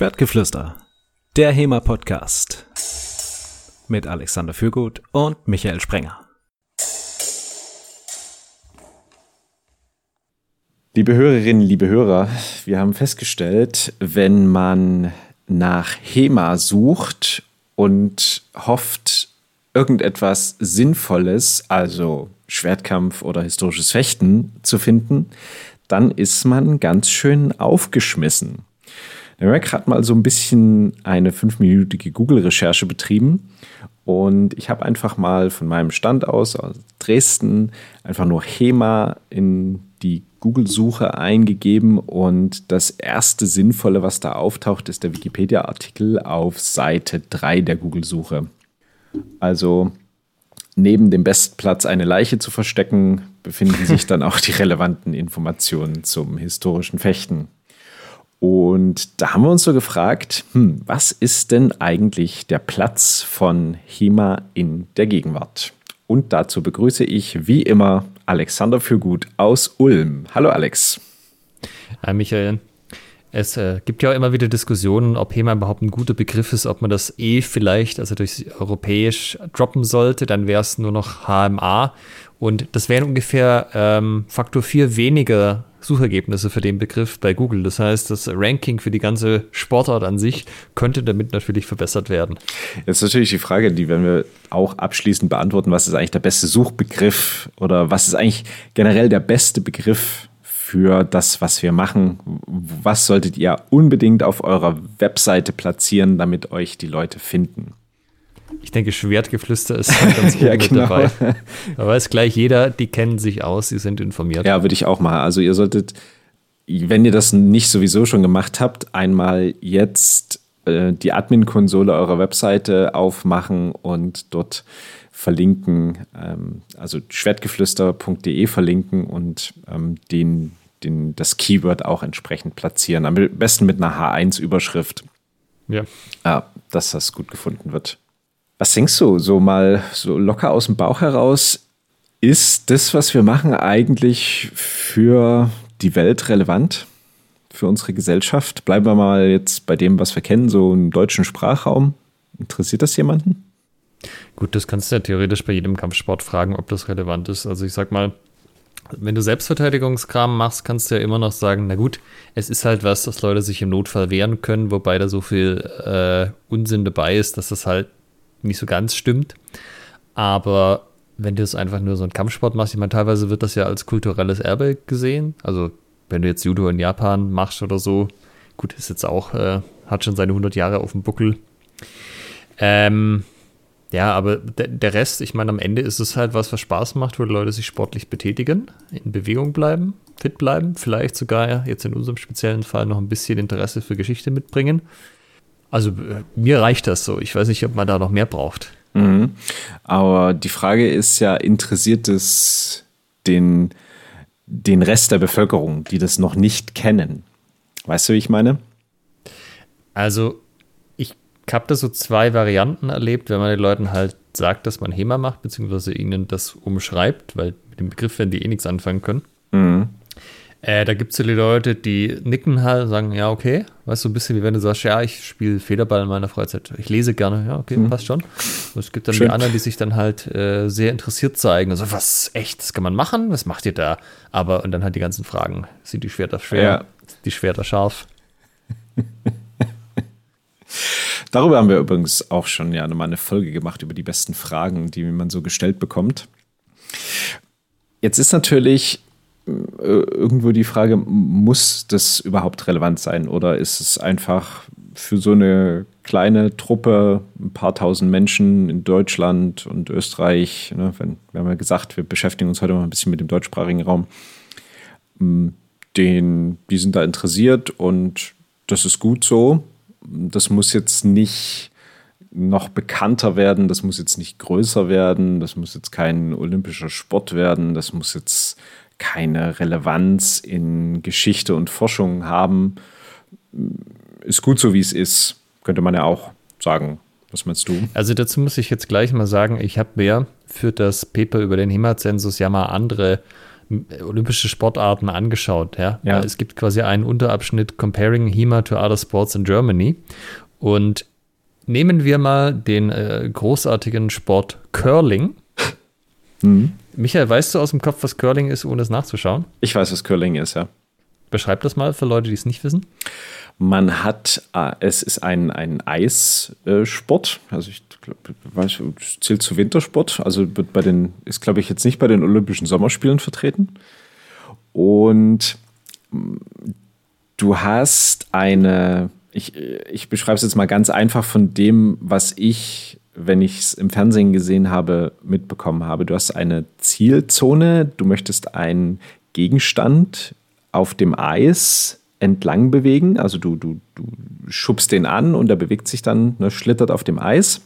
Schwertgeflüster, der HEMA-Podcast mit Alexander Fürgut und Michael Sprenger. Liebe Hörerinnen, liebe Hörer, wir haben festgestellt, wenn man nach HEMA sucht und hofft, irgendetwas Sinnvolles, also Schwertkampf oder historisches Fechten zu finden, dann ist man ganz schön aufgeschmissen. Der Mac hat mal so ein bisschen eine fünfminütige Google-Recherche betrieben und ich habe einfach mal von meinem Stand aus, aus Dresden, einfach nur HEMA in die Google-Suche eingegeben und das erste Sinnvolle, was da auftaucht, ist der Wikipedia-Artikel auf Seite 3 der Google-Suche. Also neben dem Bestplatz eine Leiche zu verstecken, befinden sich dann auch die relevanten Informationen zum historischen Fechten. Und da haben wir uns so gefragt, hm, was ist denn eigentlich der Platz von HEMA in der Gegenwart? Und dazu begrüße ich wie immer Alexander Fürgut aus Ulm. Hallo Alex. Hi Michael. Es äh, gibt ja auch immer wieder Diskussionen, ob HEMA überhaupt ein guter Begriff ist, ob man das E vielleicht, also durch europäisch droppen sollte, dann wäre es nur noch HMA. Und das wären ungefähr ähm, Faktor 4 weniger Suchergebnisse für den Begriff bei Google. Das heißt, das Ranking für die ganze Sportart an sich könnte damit natürlich verbessert werden. Jetzt ist natürlich die Frage, die werden wir auch abschließend beantworten, was ist eigentlich der beste Suchbegriff oder was ist eigentlich generell der beste Begriff für das, was wir machen. Was solltet ihr unbedingt auf eurer Webseite platzieren, damit euch die Leute finden? Ich denke, Schwertgeflüster ist ganz gut ja, mit genau. dabei. Da weiß gleich jeder, die kennen sich aus, sie sind informiert. Ja, würde ich auch mal. Also ihr solltet, wenn ihr das nicht sowieso schon gemacht habt, einmal jetzt äh, die Admin-Konsole eurer Webseite aufmachen und dort verlinken, ähm, also schwertgeflüster.de verlinken und ähm, den den, das Keyword auch entsprechend platzieren. Am besten mit einer H1-Überschrift. Ja. ja. Dass das gut gefunden wird. Was denkst du, so mal so locker aus dem Bauch heraus, ist das, was wir machen, eigentlich für die Welt relevant? Für unsere Gesellschaft? Bleiben wir mal jetzt bei dem, was wir kennen, so im deutschen Sprachraum. Interessiert das jemanden? Gut, das kannst du ja theoretisch bei jedem Kampfsport fragen, ob das relevant ist. Also ich sag mal, wenn du Selbstverteidigungskram machst, kannst du ja immer noch sagen, na gut, es ist halt was, dass Leute sich im Notfall wehren können, wobei da so viel äh, Unsinn dabei ist, dass das halt nicht so ganz stimmt. Aber wenn du es einfach nur so einen Kampfsport machst, ich meine, teilweise wird das ja als kulturelles Erbe gesehen. Also wenn du jetzt Judo in Japan machst oder so, gut, ist jetzt auch, äh, hat schon seine 100 Jahre auf dem Buckel. Ähm, ja, aber der Rest, ich meine, am Ende ist es halt was, was Spaß macht, wo Leute sich sportlich betätigen, in Bewegung bleiben, fit bleiben, vielleicht sogar jetzt in unserem speziellen Fall noch ein bisschen Interesse für Geschichte mitbringen. Also äh, mir reicht das so. Ich weiß nicht, ob man da noch mehr braucht. Mhm. Aber die Frage ist ja, interessiert es den, den Rest der Bevölkerung, die das noch nicht kennen? Weißt du, wie ich meine? Also habe da so zwei Varianten erlebt, wenn man den Leuten halt sagt, dass man HEMA macht, beziehungsweise ihnen das umschreibt, weil mit dem Begriff werden die eh nichts anfangen können. Mhm. Äh, da gibt es so die Leute, die nicken halt, sagen, ja, okay. Weißt du, so ein bisschen wie wenn du sagst, ja, ich spiele Federball in meiner Freizeit. Ich lese gerne, ja, okay, mhm. passt schon. Und es gibt dann Schön. die anderen, die sich dann halt äh, sehr interessiert zeigen. Also, was, echt, das kann man machen? Was macht ihr da? Aber, und dann halt die ganzen Fragen. Sind die Schwerter schwer? Ja. Die Schwerter scharf? Darüber haben wir übrigens auch schon ja nochmal eine Folge gemacht über die besten Fragen, die man so gestellt bekommt. Jetzt ist natürlich irgendwo die Frage, muss das überhaupt relevant sein? Oder ist es einfach für so eine kleine Truppe, ein paar tausend Menschen in Deutschland und Österreich, ne, wenn, wir haben ja gesagt, wir beschäftigen uns heute mal ein bisschen mit dem deutschsprachigen Raum, den, die sind da interessiert und das ist gut so. Das muss jetzt nicht noch bekannter werden, das muss jetzt nicht größer werden, das muss jetzt kein olympischer Sport werden, das muss jetzt keine Relevanz in Geschichte und Forschung haben. Ist gut so, wie es ist, könnte man ja auch sagen. Was meinst du? Also dazu muss ich jetzt gleich mal sagen, ich habe mir für das Paper über den HEMA-Zensus ja mal andere olympische Sportarten angeschaut. Ja? Ja. Es gibt quasi einen Unterabschnitt Comparing HEMA to Other Sports in Germany. Und nehmen wir mal den äh, großartigen Sport Curling. Michael, weißt du aus dem Kopf, was Curling ist, ohne es nachzuschauen? Ich weiß, was Curling ist, ja. Beschreib das mal für Leute, die es nicht wissen. Man hat, äh, es ist ein, ein Eissport, also ich glaube, es zählt zu Wintersport, also wird bei den, ist glaube ich jetzt nicht bei den Olympischen Sommerspielen vertreten. Und mm, du hast eine, ich, ich beschreibe es jetzt mal ganz einfach von dem, was ich, wenn ich es im Fernsehen gesehen habe, mitbekommen habe. Du hast eine Zielzone, du möchtest einen Gegenstand auf dem Eis entlang bewegen. Also du, du, du schubst den an und er bewegt sich dann, ne, schlittert auf dem Eis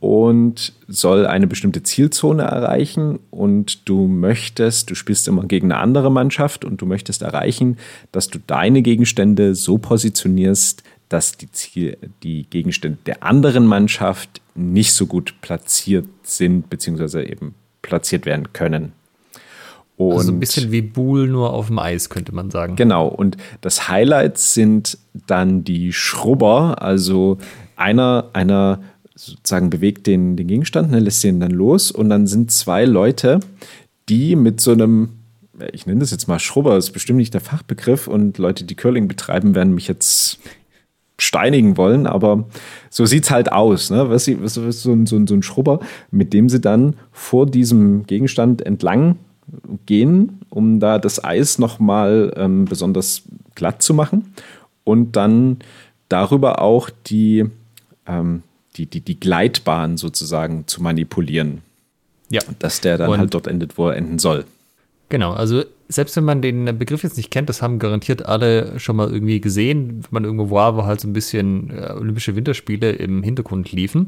und soll eine bestimmte Zielzone erreichen und du möchtest, du spielst immer gegen eine andere Mannschaft und du möchtest erreichen, dass du deine Gegenstände so positionierst, dass die, Ziel, die Gegenstände der anderen Mannschaft nicht so gut platziert sind, beziehungsweise eben platziert werden können. Und also ein bisschen wie Buhl, nur auf dem Eis, könnte man sagen. Genau, und das Highlight sind dann die Schrubber, also einer, einer sozusagen bewegt den, den Gegenstand, ne, lässt den dann los und dann sind zwei Leute, die mit so einem, ich nenne das jetzt mal Schrubber, ist bestimmt nicht der Fachbegriff und Leute, die Curling betreiben, werden mich jetzt steinigen wollen, aber so sieht es halt aus. Ne? Was, was, was, so, ein, so, ein, so ein Schrubber, mit dem sie dann vor diesem Gegenstand entlang gehen, um da das Eis nochmal ähm, besonders glatt zu machen und dann darüber auch die, ähm, die, die, die Gleitbahn sozusagen zu manipulieren. Ja. Dass der dann und halt dort endet, wo er enden soll. Genau, also selbst wenn man den Begriff jetzt nicht kennt, das haben garantiert alle schon mal irgendwie gesehen, wenn man irgendwo war, wo halt so ein bisschen äh, Olympische Winterspiele im Hintergrund liefen.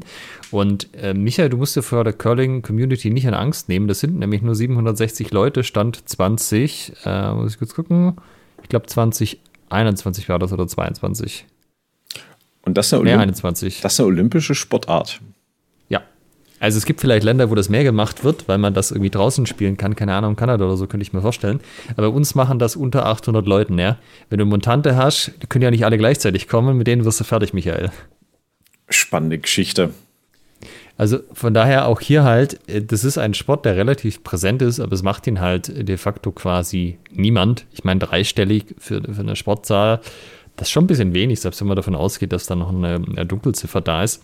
Und äh, Michael, du musst dir vor der Curling-Community nicht in Angst nehmen. Das sind nämlich nur 760 Leute, Stand 20, äh, muss ich kurz gucken. Ich glaube 2021 war das oder 22. Und das ist eine, nee, Olymp 21. Das ist eine olympische Sportart. Also es gibt vielleicht Länder, wo das mehr gemacht wird, weil man das irgendwie draußen spielen kann. Keine Ahnung, Kanada oder so, könnte ich mir vorstellen. Aber uns machen das unter 800 Leuten, ja. Wenn du Montante hast, die können ja nicht alle gleichzeitig kommen. Mit denen wirst du fertig, Michael. Spannende Geschichte. Also von daher auch hier halt, das ist ein Sport, der relativ präsent ist, aber es macht ihn halt de facto quasi niemand. Ich meine, dreistellig für, für eine Sportzahl das ist schon ein bisschen wenig, selbst wenn man davon ausgeht, dass da noch eine, eine, Dunkelziffer da ist.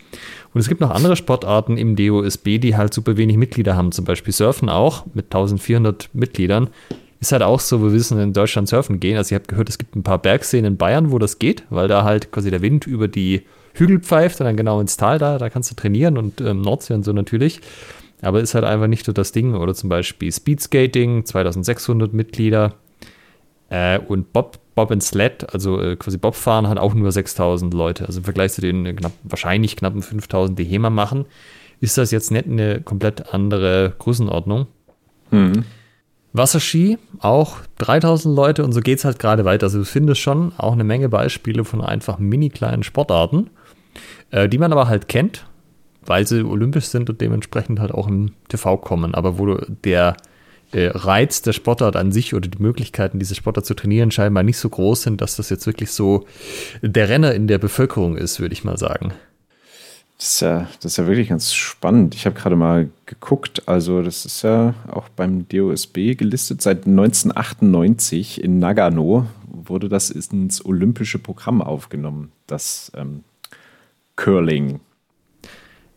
Und es gibt noch andere Sportarten im DOSB, die halt super wenig Mitglieder haben. Zum Beispiel Surfen auch mit 1400 Mitgliedern. Ist halt auch so, wir wissen in Deutschland surfen gehen. Also ich habe gehört, es gibt ein paar Bergseen in Bayern, wo das geht, weil da halt quasi der Wind über die Hügel pfeift und dann genau ins Tal da, da kannst du trainieren und ähm, Nordsee und so natürlich. Aber ist halt einfach nicht so das Ding. Oder zum Beispiel Speedskating, 2600 Mitglieder. Äh, und Bob Bob and Sled, also äh, quasi Bobfahren, hat auch nur 6000 Leute. Also im Vergleich zu den äh, knapp, wahrscheinlich knappen 5000, die HEMA machen, ist das jetzt nicht eine komplett andere Größenordnung. Mhm. Wasserski, auch 3000 Leute und so geht es halt gerade weiter. Also du findest schon auch eine Menge Beispiele von einfach mini kleinen Sportarten, äh, die man aber halt kennt, weil sie olympisch sind und dementsprechend halt auch im TV kommen. Aber wo der Reiz der Sportart an sich oder die Möglichkeiten, diese Sportart zu trainieren, scheinbar nicht so groß sind, dass das jetzt wirklich so der Renner in der Bevölkerung ist, würde ich mal sagen. Das ist ja, das ist ja wirklich ganz spannend. Ich habe gerade mal geguckt, also das ist ja auch beim DOSB gelistet. Seit 1998 in Nagano wurde das ins olympische Programm aufgenommen, das ähm, Curling.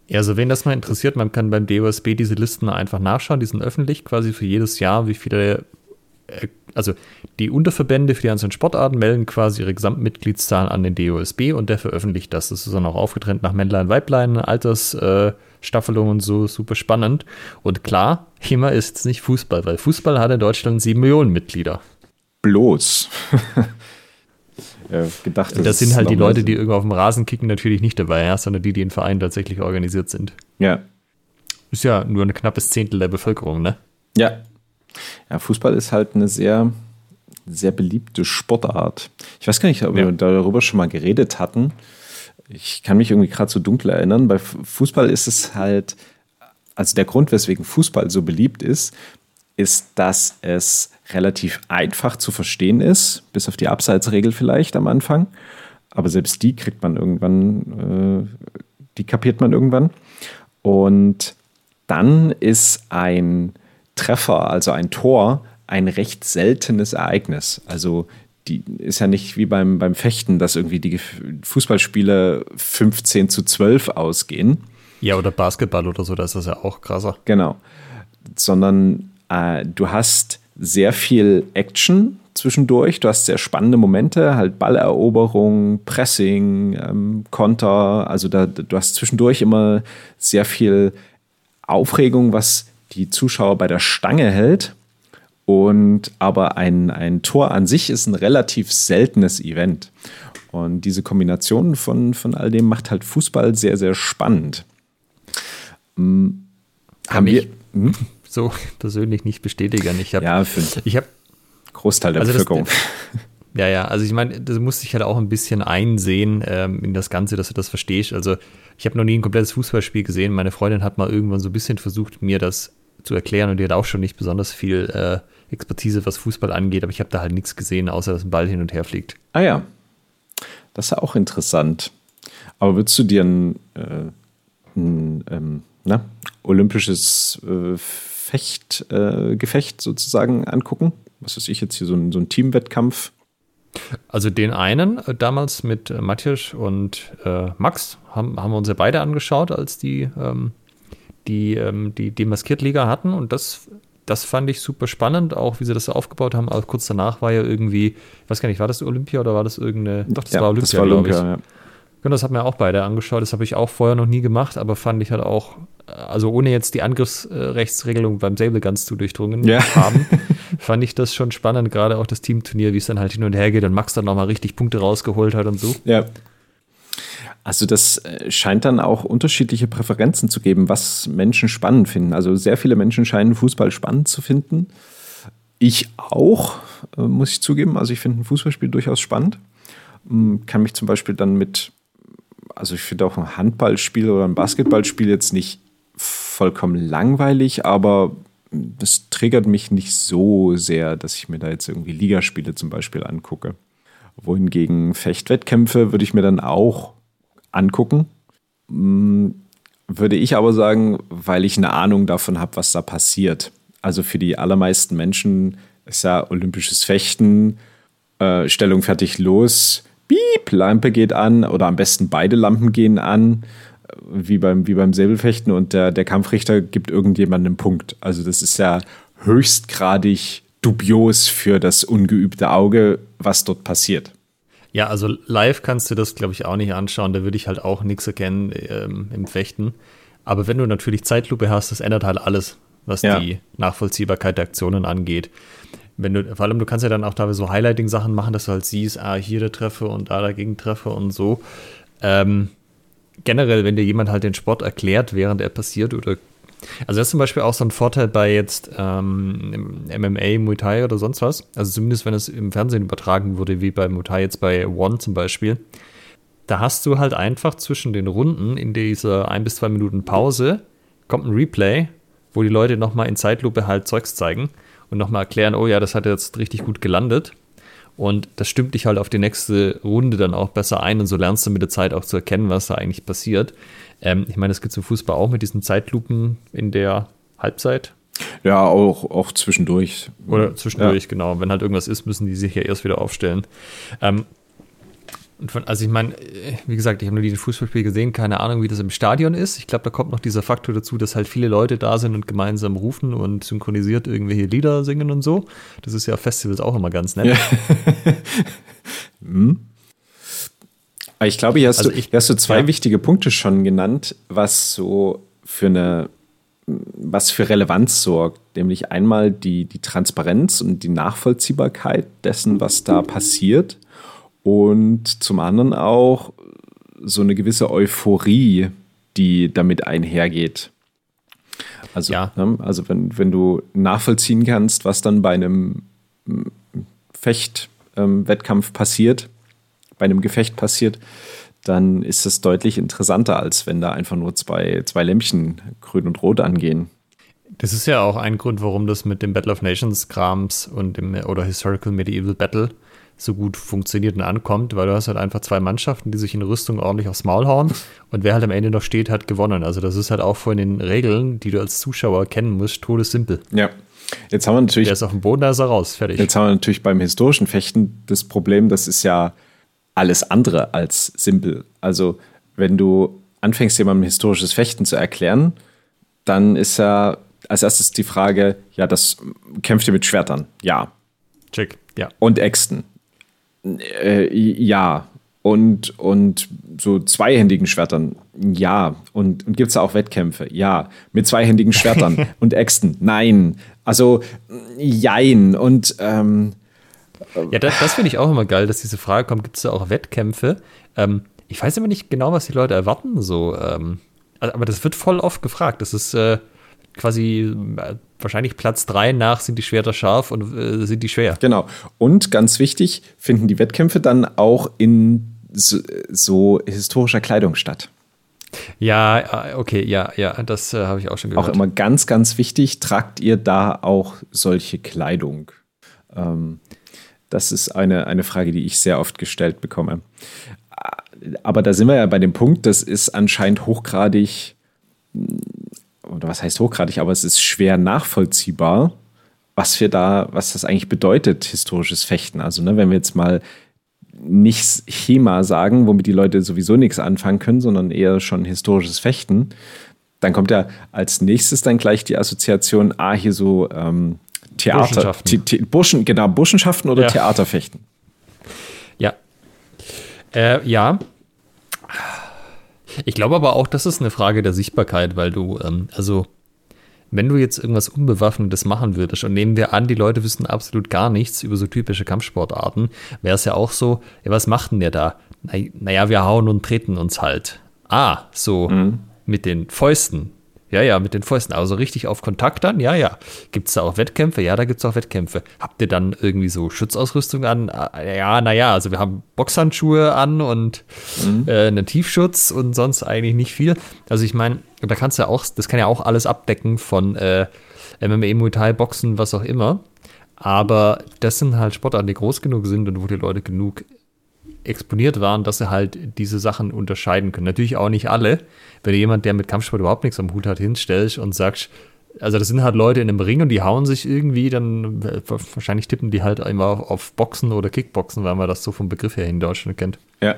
Ja, also wen das mal interessiert, man kann beim DOSB diese Listen einfach nachschauen. Die sind öffentlich quasi für jedes Jahr, wie viele, äh, also die Unterverbände für die einzelnen Sportarten melden quasi ihre Gesamtmitgliedszahlen an den DOSB und der veröffentlicht das. Das ist dann auch aufgetrennt nach Männlein, Weiblein, Altersstaffelung äh, und so, super spannend. Und klar, HEMA ist jetzt nicht Fußball, weil Fußball hat in Deutschland sieben Millionen Mitglieder. Bloß. äh, gedacht. Das sind halt die Leute, die irgendwo auf dem Rasen kicken, natürlich nicht dabei, ja, sondern die, die in Vereinen tatsächlich organisiert sind. Ja. Ist ja nur ein knappes Zehntel der Bevölkerung, ne? Ja. Ja, Fußball ist halt eine sehr, sehr beliebte Sportart. Ich weiß gar nicht, ob ja. wir darüber schon mal geredet hatten. Ich kann mich irgendwie gerade so dunkel erinnern. Bei Fußball ist es halt, also der Grund, weswegen Fußball so beliebt ist, ist, dass es relativ einfach zu verstehen ist, bis auf die Abseitsregel vielleicht am Anfang. Aber selbst die kriegt man irgendwann, äh, die kapiert man irgendwann. Und dann ist ein Treffer, also ein Tor, ein recht seltenes Ereignis. Also die ist ja nicht wie beim, beim Fechten, dass irgendwie die Fußballspiele 15 zu 12 ausgehen. Ja, oder Basketball oder so, da ist das ja auch krasser. Genau. Sondern äh, du hast sehr viel Action zwischendurch. Du hast sehr spannende Momente, halt Balleroberung, Pressing, ähm, Konter. Also da, du hast zwischendurch immer sehr viel Aufregung, was die Zuschauer bei der Stange hält. Und aber ein, ein Tor an sich ist ein relativ seltenes Event. Und diese Kombination von, von all dem macht halt Fußball sehr, sehr spannend. Hm, haben wir. Hm? So persönlich nicht bestätigen. Ich habe ja, ich hab, Großteil der also Bevölkerung. Das, ja, ja, also ich meine, das muss ich halt auch ein bisschen einsehen ähm, in das Ganze, dass du das verstehst. Also ich habe noch nie ein komplettes Fußballspiel gesehen. Meine Freundin hat mal irgendwann so ein bisschen versucht, mir das zu erklären und die hat auch schon nicht besonders viel äh, Expertise, was Fußball angeht, aber ich habe da halt nichts gesehen, außer dass ein Ball hin und her fliegt. Ah ja, das ist ja auch interessant. Aber würdest du dir ein, äh, ein ähm, na, olympisches äh, Fecht, äh, Gefecht sozusagen angucken? Was weiß ich jetzt hier, so ein, so ein Teamwettkampf? Also den einen äh, damals mit äh, Matthias und äh, Max haben, haben wir uns ja beide angeschaut, als die ähm, die, ähm, die Demaskiert-Liga hatten und das das fand ich super spannend, auch wie sie das aufgebaut haben. Aber kurz danach war ja irgendwie, ich weiß gar nicht, war das Olympia oder war das irgendeine. Doch, das ja, war Olympia, das war Olympia ich. Ja. Genau, das hat mir auch beide angeschaut. Das habe ich auch vorher noch nie gemacht, aber fand ich halt auch, also ohne jetzt die Angriffsrechtsregelung beim Sable ganz zu durchdrungen ja. haben, fand ich das schon spannend, gerade auch das Teamturnier, wie es dann halt hin und her geht und Max dann nochmal richtig Punkte rausgeholt hat und so. Ja. Also das äh, scheint dann auch unterschiedliche Präferenzen zu geben, was Menschen spannend finden. Also sehr viele Menschen scheinen Fußball spannend zu finden. Ich auch, äh, muss ich zugeben. Also ich finde ein Fußballspiel durchaus spannend. Hm, kann mich zum Beispiel dann mit, also ich finde auch ein Handballspiel oder ein Basketballspiel jetzt nicht vollkommen langweilig, aber das triggert mich nicht so sehr, dass ich mir da jetzt irgendwie Ligaspiele zum Beispiel angucke. Wohingegen Fechtwettkämpfe würde ich mir dann auch angucken. Mm, würde ich aber sagen, weil ich eine Ahnung davon habe, was da passiert. Also für die allermeisten Menschen ist ja olympisches Fechten, äh, Stellung fertig los, piep, Lampe geht an oder am besten beide Lampen gehen an, wie beim, wie beim Säbelfechten und der, der Kampfrichter gibt irgendjemandem einen Punkt. Also das ist ja höchstgradig dubios für das ungeübte Auge, was dort passiert. Ja, also live kannst du das, glaube ich, auch nicht anschauen. Da würde ich halt auch nichts erkennen ähm, im Fechten. Aber wenn du natürlich Zeitlupe hast, das ändert halt alles, was ja. die Nachvollziehbarkeit der Aktionen angeht. Wenn du, vor allem, du kannst ja dann auch da so Highlighting-Sachen machen, dass du halt siehst, ah, hier der Treffer und da dagegen Treffer und so. Ähm, generell, wenn dir jemand halt den Sport erklärt, während er passiert oder also das ist zum Beispiel auch so ein Vorteil bei jetzt ähm, MMA, Muay Thai oder sonst was. Also zumindest wenn es im Fernsehen übertragen wurde, wie bei Muay Thai jetzt bei One zum Beispiel. Da hast du halt einfach zwischen den Runden in dieser ein bis zwei Minuten Pause kommt ein Replay, wo die Leute nochmal in Zeitlupe halt Zeugs zeigen und nochmal erklären, oh ja, das hat jetzt richtig gut gelandet. Und das stimmt dich halt auf die nächste Runde dann auch besser ein und so lernst du mit der Zeit auch zu erkennen, was da eigentlich passiert. Ähm, ich meine, das gibt es im Fußball auch mit diesen Zeitlupen in der Halbzeit. Ja, auch, auch zwischendurch. Oder zwischendurch, ja. genau. Wenn halt irgendwas ist, müssen die sich ja erst wieder aufstellen. Ähm, von, also ich meine, wie gesagt, ich habe nur dieses Fußballspiel gesehen, keine Ahnung, wie das im Stadion ist. Ich glaube, da kommt noch dieser Faktor dazu, dass halt viele Leute da sind und gemeinsam rufen und synchronisiert irgendwelche Lieder singen und so. Das ist ja auf Festivals auch immer ganz nett. Ja. hm. Ich glaube, hier hast, also du, hier hast du zwei ja. wichtige Punkte schon genannt, was so für eine, was für Relevanz sorgt. Nämlich einmal die, die Transparenz und die Nachvollziehbarkeit dessen, was da passiert. Und zum anderen auch so eine gewisse Euphorie, die damit einhergeht. Also, ja. ne, also wenn, wenn du nachvollziehen kannst, was dann bei einem Fechtwettkampf ähm, passiert, bei einem Gefecht passiert, dann ist es deutlich interessanter, als wenn da einfach nur zwei, zwei Lämpchen grün und rot angehen. Das ist ja auch ein Grund, warum das mit dem Battle of Nations Krams und dem oder Historical Medieval Battle so gut funktioniert und ankommt, weil du hast halt einfach zwei Mannschaften, die sich in Rüstung ordentlich aufs Maul hauen und wer halt am Ende noch steht, hat gewonnen. Also das ist halt auch von den Regeln, die du als Zuschauer kennen musst, todessimpel. Ja. Jetzt haben wir natürlich. Der ist auf dem Boden, da ist er raus, fertig. Jetzt haben wir natürlich beim historischen Fechten das Problem, das ist ja alles andere als simpel. Also, wenn du anfängst, jemandem historisches Fechten zu erklären, dann ist ja als erstes die Frage, ja, das kämpft ihr mit Schwertern? Ja. Check, ja. Und Äxten? Äh, ja. Und, und so zweihändigen Schwertern? Ja. Und, und gibt es da auch Wettkämpfe? Ja. Mit zweihändigen Schwertern und Äxten? Nein. Also, jein. Und ähm, ja, das, das finde ich auch immer geil, dass diese Frage kommt, gibt es da auch Wettkämpfe? Ähm, ich weiß immer nicht genau, was die Leute erwarten, so, ähm, aber das wird voll oft gefragt. Das ist äh, quasi äh, wahrscheinlich Platz drei nach, sind die Schwerter scharf und äh, sind die schwer. Genau. Und ganz wichtig, finden die Wettkämpfe dann auch in so, so historischer Kleidung statt. Ja, äh, okay, ja, ja, das äh, habe ich auch schon gehört. Auch immer ganz, ganz wichtig, tragt ihr da auch solche Kleidung? Ähm, das ist eine, eine Frage, die ich sehr oft gestellt bekomme. Aber da sind wir ja bei dem Punkt, das ist anscheinend hochgradig, oder was heißt hochgradig, aber es ist schwer nachvollziehbar, was wir da, was das eigentlich bedeutet, historisches Fechten. Also, ne, wenn wir jetzt mal nicht Chema sagen, womit die Leute sowieso nichts anfangen können, sondern eher schon historisches Fechten, dann kommt ja als nächstes dann gleich die Assoziation, ah, hier so ähm, Theater, Burschen, genau, Burschenschaften oder ja. Theaterfechten. Ja. Äh, ja. Ich glaube aber auch, das ist eine Frage der Sichtbarkeit, weil du, ähm, also, wenn du jetzt irgendwas Unbewaffnetes machen würdest und nehmen wir an, die Leute wissen absolut gar nichts über so typische Kampfsportarten, wäre es ja auch so, ja, was macht denn der da? naja, wir hauen und treten uns halt. Ah, so mhm. mit den Fäusten. Ja, ja, mit den Fäusten. Also richtig auf Kontakt dann? Ja, ja. Gibt es da auch Wettkämpfe? Ja, da gibt es auch Wettkämpfe. Habt ihr dann irgendwie so Schutzausrüstung an? Ah, ja, naja, also wir haben Boxhandschuhe an und mhm. äh, einen Tiefschutz und sonst eigentlich nicht viel. Also ich meine, da kannst du ja auch, das kann ja auch alles abdecken von äh, MMA, Muay Thai, Boxen, was auch immer. Aber das sind halt Sportarten, die groß genug sind und wo die Leute genug exponiert waren, dass sie halt diese Sachen unterscheiden können. Natürlich auch nicht alle. Wenn du jemand, der mit Kampfsport überhaupt nichts am Hut hat, hinstellst und sagst, also das sind halt Leute in einem Ring und die hauen sich irgendwie, dann äh, wahrscheinlich tippen die halt immer auf, auf Boxen oder Kickboxen, weil man das so vom Begriff her in Deutschland kennt. Ja.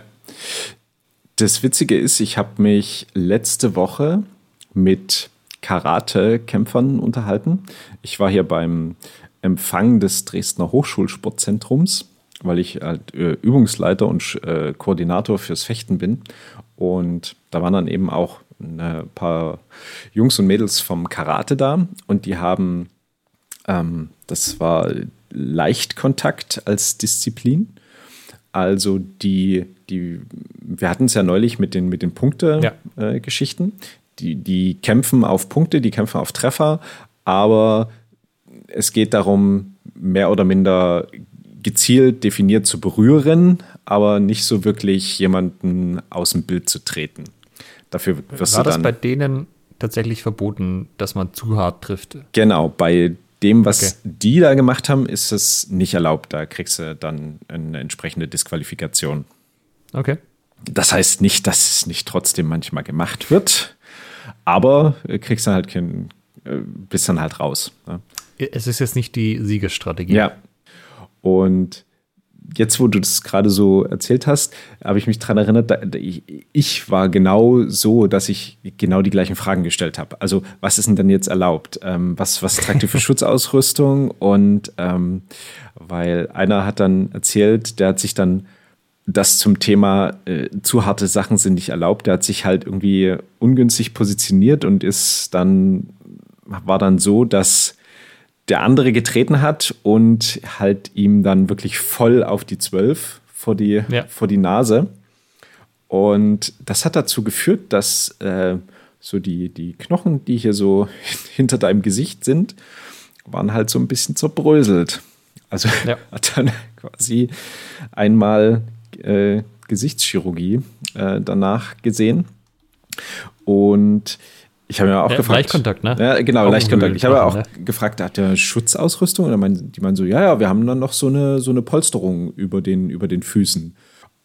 Das Witzige ist, ich habe mich letzte Woche mit Karate-Kämpfern unterhalten. Ich war hier beim Empfang des Dresdner Hochschulsportzentrums weil ich halt äh, Übungsleiter und äh, Koordinator fürs Fechten bin. Und da waren dann eben auch ein paar Jungs und Mädels vom Karate da und die haben, ähm, das war Leichtkontakt als Disziplin. Also die, die, wir hatten es ja neulich mit den, mit den Punkte-Geschichten. Ja. Äh, die, die kämpfen auf Punkte, die kämpfen auf Treffer, aber es geht darum, mehr oder minder gezielt definiert zu berühren, aber nicht so wirklich jemanden aus dem Bild zu treten. Dafür wirst War du dann. das bei denen tatsächlich verboten, dass man zu hart trifft? Genau, bei dem, was okay. die da gemacht haben, ist es nicht erlaubt. Da kriegst du dann eine entsprechende Disqualifikation. Okay. Das heißt nicht, dass es nicht trotzdem manchmal gemacht wird, aber kriegst du halt kein, äh, bist dann halt raus. Ne? Es ist jetzt nicht die Siegesstrategie. Ja, und jetzt, wo du das gerade so erzählt hast, habe ich mich daran erinnert, ich war genau so, dass ich genau die gleichen Fragen gestellt habe. Also, was ist denn denn jetzt erlaubt? Ähm, was, was tragt ihr für Schutzausrüstung? Und ähm, weil einer hat dann erzählt, der hat sich dann das zum Thema äh, zu harte Sachen sind nicht erlaubt. Der hat sich halt irgendwie ungünstig positioniert und ist dann, war dann so, dass der andere getreten hat und halt ihm dann wirklich voll auf die Zwölf vor die, ja. vor die Nase. Und das hat dazu geführt, dass äh, so die, die Knochen, die hier so hinter deinem Gesicht sind, waren halt so ein bisschen zerbröselt. Also ja. hat dann quasi einmal äh, Gesichtschirurgie äh, danach gesehen. Und Ich habe ja auch Ja, gefragt. Leichtkontakt, ne? Ja, genau, Augenhöhlen Leichtkontakt. Ich habe ja auch machen, gefragt, habt ihr Schutzausrüstung? Und dann meinen, die meinen so, ja, ja, wir haben dann noch so eine, so eine Polsterung über den, über den Füßen.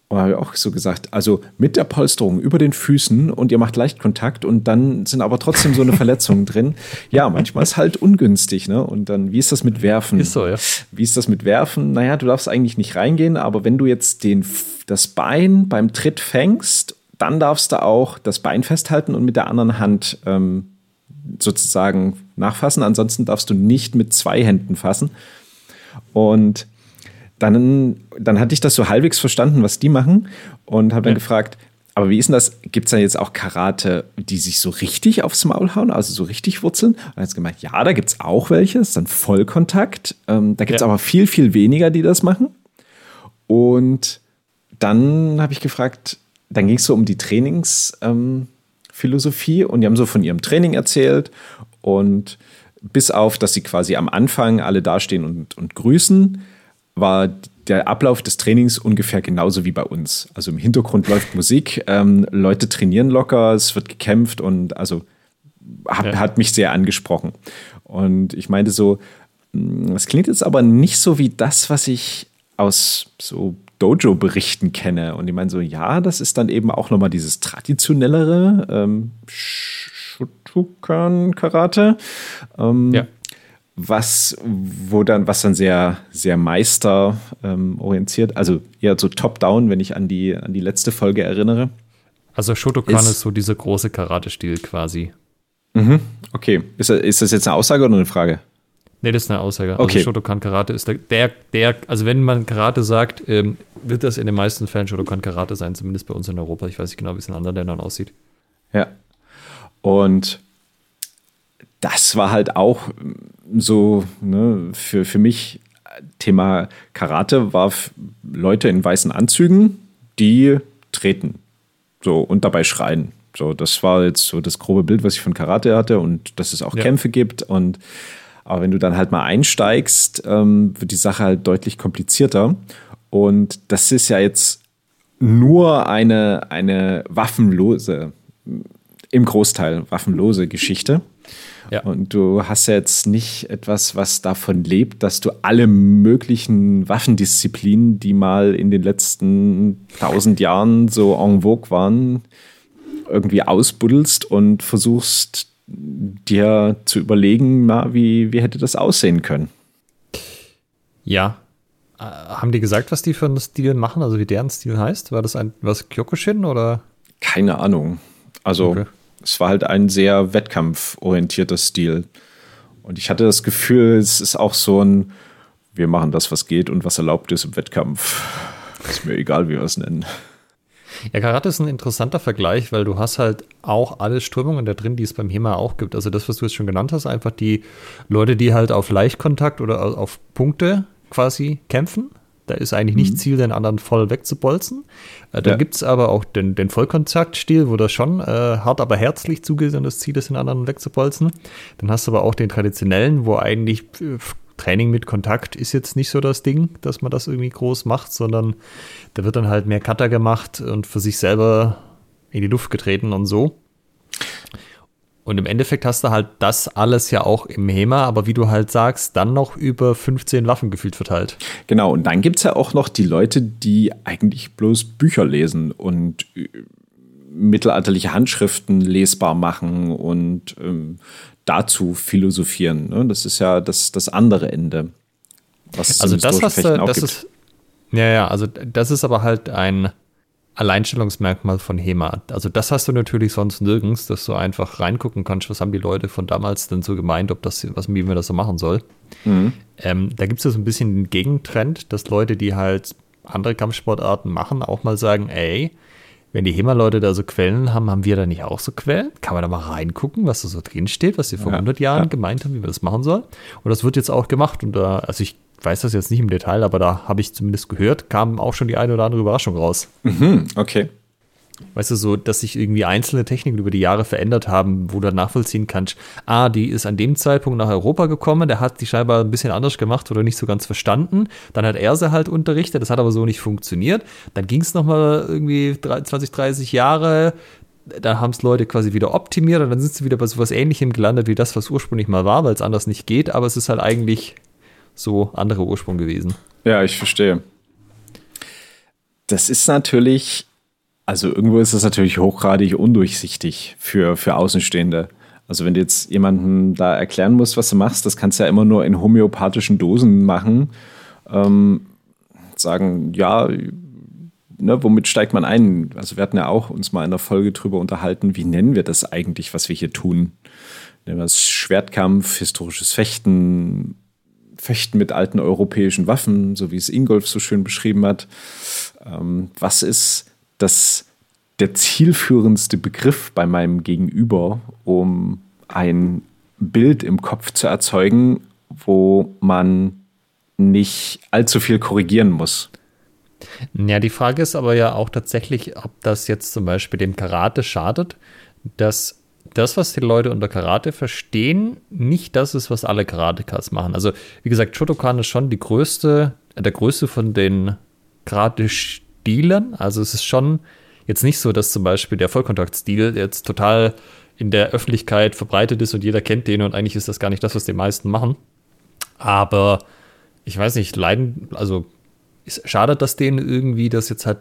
Und habe ich auch so gesagt, also mit der Polsterung über den Füßen und ihr macht Leichtkontakt und dann sind aber trotzdem so eine Verletzungen drin. Ja, manchmal ist halt ungünstig, ne? Und dann, wie ist das mit Werfen? Ist so, ja. Wie ist das mit Werfen? Naja, du darfst eigentlich nicht reingehen, aber wenn du jetzt den, das Bein beim Tritt fängst, dann darfst du auch das Bein festhalten und mit der anderen Hand ähm, sozusagen nachfassen. Ansonsten darfst du nicht mit zwei Händen fassen. Und dann, dann hatte ich das so halbwegs verstanden, was die machen und habe dann Ja. gefragt, aber wie ist denn das? Gibt es da jetzt auch Karate, die sich so richtig aufs Maul hauen, also so richtig wurzeln? Und dann hat gemeint, ja, da gibt es auch welche, das ist dann Vollkontakt. Ähm, da gibt es Ja. aber viel, viel weniger, die das machen. Und dann habe ich gefragt, dann ging es so um die Trainingsphilosophie ähm, und die haben so von ihrem Training erzählt und bis auf, dass sie quasi am Anfang alle dastehen und, und grüßen, war der Ablauf des Trainings ungefähr genauso wie bei uns. Also im Hintergrund läuft Musik, ähm, Leute trainieren locker, es wird gekämpft und also hat, Ja. hat mich sehr angesprochen. Und ich meinte so, mh, das klingt jetzt aber nicht so wie das, was ich aus so Dojo-Berichten kenne. Und ich meine so, ja, das ist dann eben auch nochmal dieses traditionellere ähm, Shotokan-Karate. Ähm, Ja. was, wo dann, was dann sehr, sehr meister ähm, orientiert, also eher so top-down, wenn ich an die, an die letzte Folge erinnere. Also Shotokan Ist- ist, so dieser große Karate-Stil quasi. Okay, ist, ist das jetzt eine Aussage oder eine Frage? Nee, das ist eine Aussage. Okay. Also Shotokan Karate ist der, der, also wenn man Karate sagt, ähm, wird das in den meisten Fällen Shotokan Karate sein, zumindest bei uns in Europa. Ich weiß nicht genau, wie es in anderen Ländern aussieht. Ja. Und das war halt auch so ne, für, für mich Thema Karate war Leute in weißen Anzügen, die treten so und dabei schreien. So, das war jetzt so das grobe Bild, was ich von Karate hatte und dass es auch Ja. Kämpfe gibt und aber wenn du dann halt mal einsteigst, ähm, wird die Sache halt deutlich komplizierter. Und das ist ja jetzt nur eine, eine waffenlose, im Großteil waffenlose Geschichte. Ja. Und du hast ja jetzt nicht etwas, was davon lebt, dass du alle möglichen Waffendisziplinen, die mal in den letzten tausend Jahren so en vogue waren, irgendwie ausbuddelst und versuchst dir zu überlegen, na, wie, wie hätte das aussehen können. Ja. Äh, haben die gesagt, was die für einen Stil machen, also wie deren Stil heißt? War das ein was Kyokushin oder? Keine Ahnung. Also Okay. es war halt ein sehr wettkampforientierter Stil. Und ich hatte das Gefühl, es ist auch so ein, wir machen das, was geht und was erlaubt ist im Wettkampf. Ist mir egal, wie wir es nennen. Ja, Karate ist ein interessanter Vergleich, weil du hast halt auch alle Strömungen da drin, die es beim HEMA auch gibt. Also das, was du jetzt schon genannt hast, einfach die Leute, die halt auf Leichtkontakt oder au- auf Punkte quasi kämpfen. Da ist eigentlich nicht Ziel, den anderen voll wegzubolzen. Äh, dann Ja. gibt es aber auch den, den Vollkontaktstil, wo das schon äh, hart, aber herzlich zugeht und das Ziel ist, den anderen wegzubolzen. Dann hast du aber auch den traditionellen, wo eigentlich äh, Training mit Kontakt ist jetzt nicht so das Ding, dass man das irgendwie groß macht, sondern da wird dann halt mehr Cutter gemacht und für sich selber in die Luft getreten und so. Und im Endeffekt hast du halt das alles ja auch im HEMA, aber wie du halt sagst, dann noch über 15 Waffen gefühlt verteilt. Genau, und dann gibt es ja auch noch die Leute, die eigentlich bloß Bücher lesen und mittelalterliche Handschriften lesbar machen und ähm, dazu philosophieren. Ne? Das ist ja das, das andere Ende. Was Also das, was auch das gibt. ist, ja, ja, also das ist aber halt ein Alleinstellungsmerkmal von HEMA. Also das hast du natürlich sonst nirgends, dass du einfach reingucken kannst, was haben die Leute von damals denn so gemeint, ob das, was, wie man das so machen soll. Mhm. Ähm, da gibt es ja so ein bisschen den Gegentrend, dass Leute, die halt andere Kampfsportarten machen, auch mal sagen, ey, wenn die HEMA-Leute da so Quellen haben, haben wir da nicht auch so Quellen? Kann man da mal reingucken, was da so drin steht, was sie vor Ja, 100 Jahren ja. gemeint haben, wie man das machen soll? Und das wird jetzt auch gemacht. Und da, also ich weiß das jetzt nicht im Detail, aber da habe ich zumindest gehört, kam auch schon die eine oder andere Überraschung raus. Mhm, okay. Weißt du, so, dass sich irgendwie einzelne Techniken über die Jahre verändert haben, wo du dann nachvollziehen kannst, ah, die ist an dem Zeitpunkt nach Europa gekommen, der hat die scheinbar ein bisschen anders gemacht oder nicht so ganz verstanden. Dann hat er sie halt unterrichtet, das hat aber so nicht funktioniert. Dann ging es nochmal irgendwie 3 20, 30 Jahre, da haben es Leute quasi wieder optimiert und dann sind sie wieder bei sowas ähnlichem gelandet wie das, was ursprünglich mal war, weil es anders nicht geht, aber es ist halt eigentlich so anderer Ursprung gewesen. Ja, ich verstehe. Das ist natürlich, also irgendwo ist das natürlich hochgradig undurchsichtig für, für Außenstehende. Also wenn du jetzt jemanden da erklären musst, was du machst, das kannst du ja immer nur in homöopathischen Dosen machen. Ähm, sagen, ja, ne, womit steigt man ein? Also wir hatten ja auch uns mal in der Folge drüber unterhalten, wie nennen wir das eigentlich, was wir hier tun? Nennen wir es Schwertkampf, historisches Fechten, Fechten mit alten europäischen Waffen, so wie es Ingolf so schön beschrieben hat. Ähm, was ist das, der zielführendste Begriff bei meinem Gegenüber, um ein Bild im Kopf zu erzeugen, wo man nicht allzu viel korrigieren muss? Ja, die Frage ist aber ja auch tatsächlich, ob das jetzt zum Beispiel dem Karate schadet, dass das, was die Leute unter Karate verstehen, nicht das ist, was alle Karatekas machen. Also, wie gesagt, Shotokan ist schon die größte, der größte von den Karate-Stilen. Also, es ist schon jetzt nicht so, dass zum Beispiel der Vollkontaktstil jetzt total in der Öffentlichkeit verbreitet ist und jeder kennt den und eigentlich ist das gar nicht das, was die meisten machen. Aber ich weiß nicht, leiden, also schadet das denen irgendwie, dass jetzt halt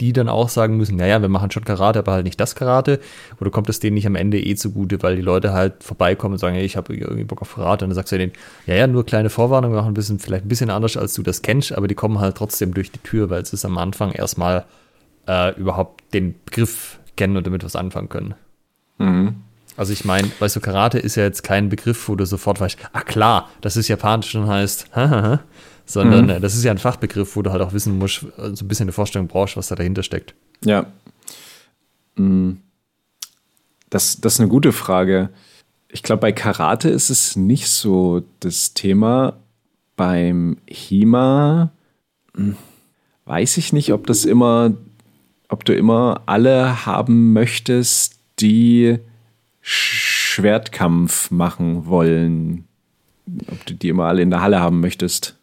die dann auch sagen müssen, naja, wir machen schon Karate, aber halt nicht das Karate. Oder kommt es denen nicht am Ende eh zugute, weil die Leute halt vorbeikommen und sagen, hey, ich habe irgendwie Bock auf Karate. Und dann sagst du denen, ja, ja, nur kleine Vorwarnung, machen ein bisschen, vielleicht ein bisschen anders, als du das kennst, aber die kommen halt trotzdem durch die Tür, weil sie es am Anfang erstmal äh, überhaupt den Begriff kennen und damit was anfangen können. Mhm. Also ich meine, weißt du, Karate ist ja jetzt kein Begriff, wo du sofort weißt, ah klar, das ist japanisch und heißt, sondern mhm. Äh, das ist ja ein Fachbegriff, wo du halt auch wissen musst, äh, so ein bisschen eine Vorstellung brauchst, was da dahinter steckt. Ja. Mm. Das, das ist eine gute Frage. Ich glaube, bei Karate ist es nicht so das Thema. Beim HIMA hm, weiß ich nicht, ob das immer, ob du immer alle haben möchtest, die Schwertkampf machen wollen. Ob du die immer alle in der Halle haben möchtest.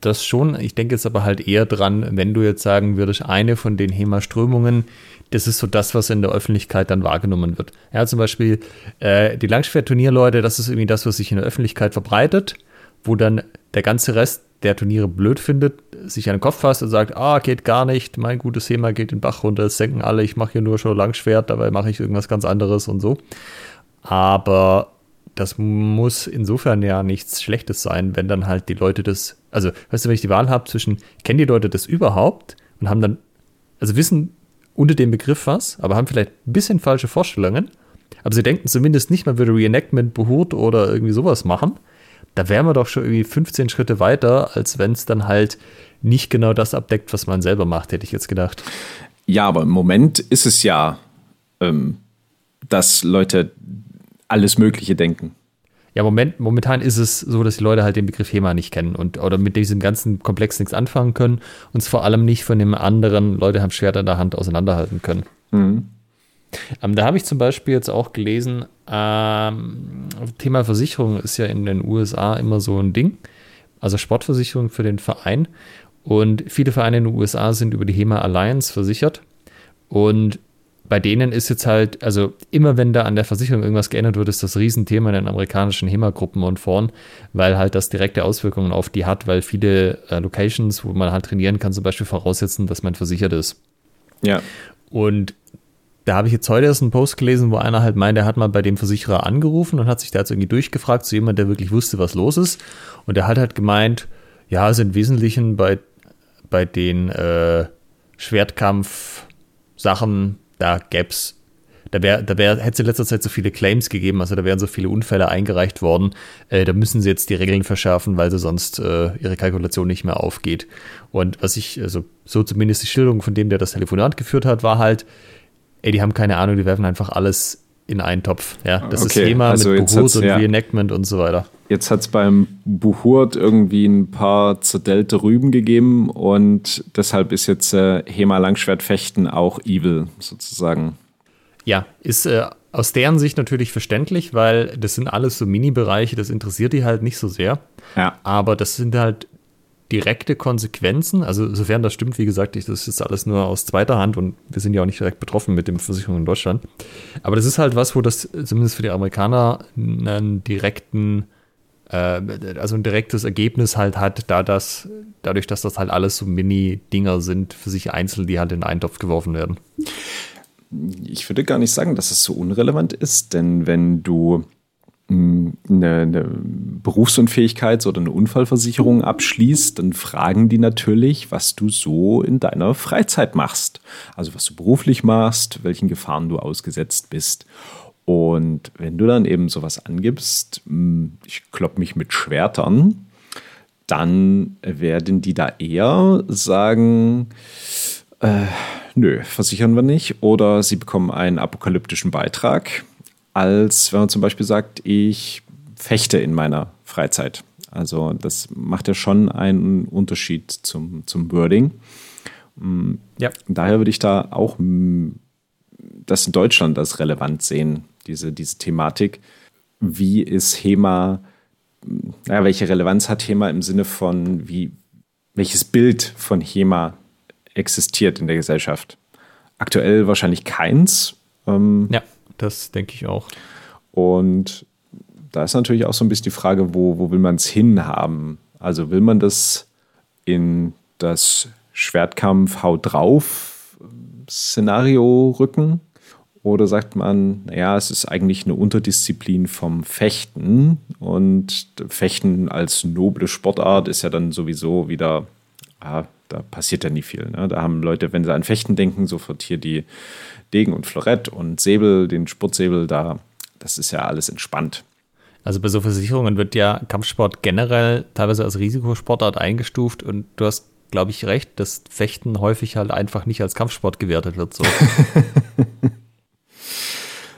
Das schon. Ich denke jetzt aber halt eher dran, wenn du jetzt sagen würdest, eine von den HEMA-Strömungen, das ist so das, was in der Öffentlichkeit dann wahrgenommen wird. Ja, zum Beispiel äh, die Langschwertturnierleute, das ist irgendwie das, was sich in der Öffentlichkeit verbreitet, wo dann der ganze Rest der Turniere blöd findet, sich an den Kopf fasst und sagt, ah, geht gar nicht, mein gutes HEMA geht den Bach runter, es denken alle, ich mache hier nur schon Langschwert, dabei mache ich irgendwas ganz anderes und so. Aber das muss insofern ja nichts Schlechtes sein, wenn dann halt die Leute das, also weißt du, wenn ich die Wahl habe zwischen, kennen die Leute das überhaupt und haben dann, also wissen unter dem Begriff was, aber haben vielleicht ein bisschen falsche Vorstellungen, aber sie denken zumindest nicht, man würde Reenactment behurt oder irgendwie sowas machen, da wären wir doch schon irgendwie 15 Schritte weiter, als wenn es dann halt nicht genau das abdeckt, was man selber macht, hätte ich jetzt gedacht. Ja, aber im Moment ist es ja, ähm, dass Leute alles Mögliche denken. Ja, Moment, momentan ist es so, dass die Leute halt den Begriff HEMA nicht kennen und oder mit diesem ganzen Komplex nichts anfangen können und es vor allem nicht von dem anderen Leute haben Schwert in der Hand auseinanderhalten können. Mhm. Ähm, da habe ich zum Beispiel jetzt auch gelesen, ähm, Thema Versicherung ist ja in den USA immer so ein Ding. Also Sportversicherung für den Verein. Und viele Vereine in den USA sind über die HEMA Alliance versichert. Und bei denen ist jetzt halt, also immer wenn da an der Versicherung irgendwas geändert wird, ist das Riesenthema in den amerikanischen HEMA-Gruppen und Foren, weil halt das direkte Auswirkungen auf die hat, weil viele äh, Locations, wo man halt trainieren kann, zum Beispiel voraussetzen, dass man versichert ist. Ja. Und da habe ich jetzt heute erst einen Post gelesen, wo einer halt meint, er hat mal bei dem Versicherer angerufen und hat sich da jetzt irgendwie durchgefragt zu jemand, der wirklich wusste, was los ist. Und der hat halt gemeint, ja, es im Wesentlichen bei, bei den äh, Schwertkampf-Sachen da gäb's, da wäre, da wäre, hätte es in letzter Zeit so viele Claims gegeben, also da wären so viele Unfälle eingereicht worden, äh, da müssen sie jetzt die Regeln verschärfen, weil sie sonst äh, ihre Kalkulation nicht mehr aufgeht. Und was ich, also so zumindest die Schilderung von dem, der das Telefonat geführt hat, war halt, ey, die haben keine Ahnung, die werfen einfach alles in einen Topf. Ja, das okay, ist Thema also mit Buhurt und ja. Reenactment und so weiter. Jetzt hat es beim Buhurt irgendwie ein paar zerdellte Rüben gegeben und deshalb ist jetzt äh, Hema Langschwertfechten auch evil sozusagen. Ja, ist äh, aus deren Sicht natürlich verständlich, weil das sind alles so Mini-Bereiche, das interessiert die halt nicht so sehr. Ja. Aber das sind halt direkte Konsequenzen. Also sofern das stimmt, wie gesagt, ich, das ist alles nur aus zweiter Hand und wir sind ja auch nicht direkt betroffen mit den Versicherungen in Deutschland. Aber das ist halt was, wo das zumindest für die Amerikaner einen direkten, äh, also ein direktes Ergebnis halt hat, da das, dadurch, dass das halt alles so Mini-Dinger sind für sich einzeln, die halt in einen Topf geworfen werden. Ich würde gar nicht sagen, dass es so unrelevant ist, denn wenn du eine, eine Berufsunfähigkeits- oder eine Unfallversicherung abschließt, dann fragen die natürlich, was du so in deiner Freizeit machst. Also was du beruflich machst, welchen Gefahren du ausgesetzt bist. Und wenn du dann eben sowas angibst, ich klopp mich mit Schwertern, dann werden die da eher sagen, äh, nö, versichern wir nicht. Oder sie bekommen einen apokalyptischen Beitrag als wenn man zum Beispiel sagt, ich fechte in meiner Freizeit. Also das macht ja schon einen Unterschied zum, zum Wording. Mm, ja. Daher würde ich da auch das in Deutschland als relevant sehen, diese, diese Thematik. Wie ist HEMA, naja, welche Relevanz hat HEMA im Sinne von, wie, welches Bild von HEMA existiert in der Gesellschaft? Aktuell wahrscheinlich keins. Ähm, ja. Das denke ich auch. Und da ist natürlich auch so ein bisschen die Frage, wo, wo will man es hinhaben? Also will man das in das Schwertkampf Haut drauf Szenario rücken? Oder sagt man, naja, es ist eigentlich eine Unterdisziplin vom Fechten und Fechten als noble Sportart ist ja dann sowieso wieder, ah, da passiert ja nie viel. Ne? Da haben Leute, wenn sie an Fechten denken, sofort hier die Degen und Florett und Säbel, den Sportsäbel da, das ist ja alles entspannt. Also bei so Versicherungen wird ja Kampfsport generell teilweise als Risikosportart eingestuft und du hast, glaube ich, recht, dass Fechten häufig halt einfach nicht als Kampfsport gewertet wird. So.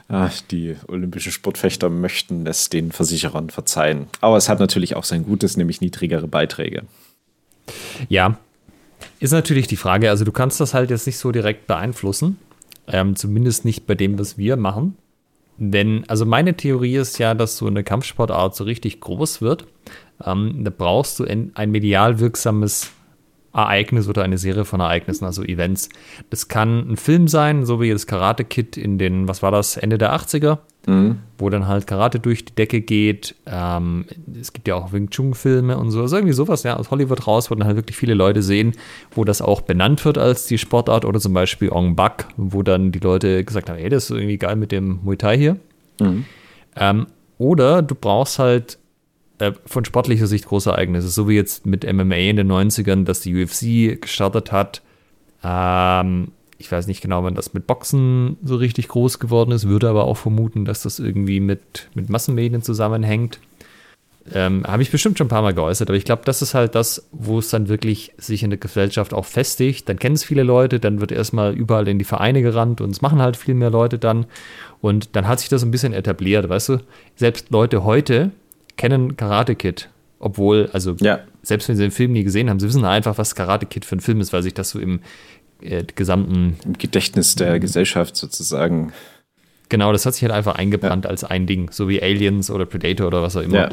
Ach, die olympischen Sportfechter möchten es den Versicherern verzeihen. Aber es hat natürlich auch sein Gutes, nämlich niedrigere Beiträge. Ja, ist natürlich die Frage. Also du kannst das halt jetzt nicht so direkt beeinflussen. Ähm, zumindest nicht bei dem, was wir machen. Denn, also meine Theorie ist ja, dass so eine Kampfsportart so richtig groß wird. Ähm, da brauchst du ein, ein medial wirksames Ereignis oder eine Serie von Ereignissen, also Events. Das kann ein Film sein, so wie das Karate Kid in den, was war das, Ende der 80er, mhm. wo dann halt Karate durch die Decke geht. Ähm, es gibt ja auch Wing Chun-Filme und so, also irgendwie sowas, ja, aus Hollywood raus, wo dann halt wirklich viele Leute sehen, wo das auch benannt wird als die Sportart oder zum Beispiel Ong Bak, wo dann die Leute gesagt haben, ey, das ist irgendwie geil mit dem Muay Thai hier. Mhm. Ähm, oder du brauchst halt äh, von sportlicher Sicht große Ereignisse, so wie jetzt mit MMA in den 90ern, dass die UFC gestartet hat. Ähm, ich weiß nicht genau, wann das mit Boxen so richtig groß geworden ist, würde aber auch vermuten, dass das irgendwie mit, mit Massenmedien zusammenhängt. Ähm, Habe ich bestimmt schon ein paar Mal geäußert, aber ich glaube, das ist halt das, wo es dann wirklich sich in der Gesellschaft auch festigt. Dann kennen es viele Leute, dann wird erstmal überall in die Vereine gerannt und es machen halt viel mehr Leute dann. Und dann hat sich das ein bisschen etabliert, weißt du? Selbst Leute heute, kennen Karate Kid. Obwohl, also ja. selbst wenn sie den Film nie gesehen haben, sie wissen einfach, was Karate Kid für ein Film ist, weil sich das so im äh, gesamten Im Gedächtnis der Gesellschaft sozusagen. Genau, das hat sich halt einfach eingebrannt ja. als ein Ding, so wie Aliens oder Predator oder was auch immer. Ja.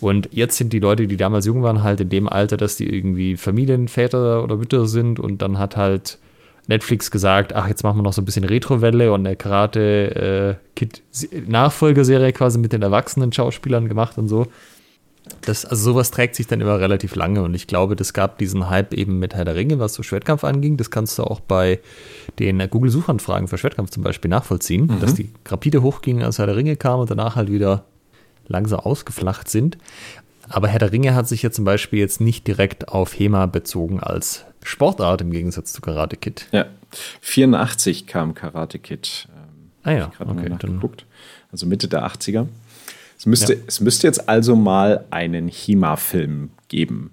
Und jetzt sind die Leute, die damals jung waren, halt in dem Alter, dass die irgendwie Familienväter oder Mütter sind und dann hat halt Netflix gesagt, ach, jetzt machen wir noch so ein bisschen Retrowelle und eine Karate-Kid-Nachfolgerserie äh, quasi mit den erwachsenen Schauspielern gemacht und so. Das, also sowas trägt sich dann immer relativ lange und ich glaube, das gab diesen Hype eben mit Herr der Ringe, was so Schwertkampf anging. Das kannst du auch bei den Google-Suchanfragen für Schwertkampf zum Beispiel nachvollziehen, mhm. dass die rapide hochgingen, als Herr der Ringe kam und danach halt wieder langsam ausgeflacht sind. Aber Herr der Ringe hat sich ja zum Beispiel jetzt nicht direkt auf HEMA bezogen als Sportart im Gegensatz zu Karate Kid. Ja, 84 kam Karate Kid. Ähm, ah ja, okay. Dann. Also Mitte der 80er. Es müsste, ja. es müsste jetzt also mal einen HEMA-Film geben.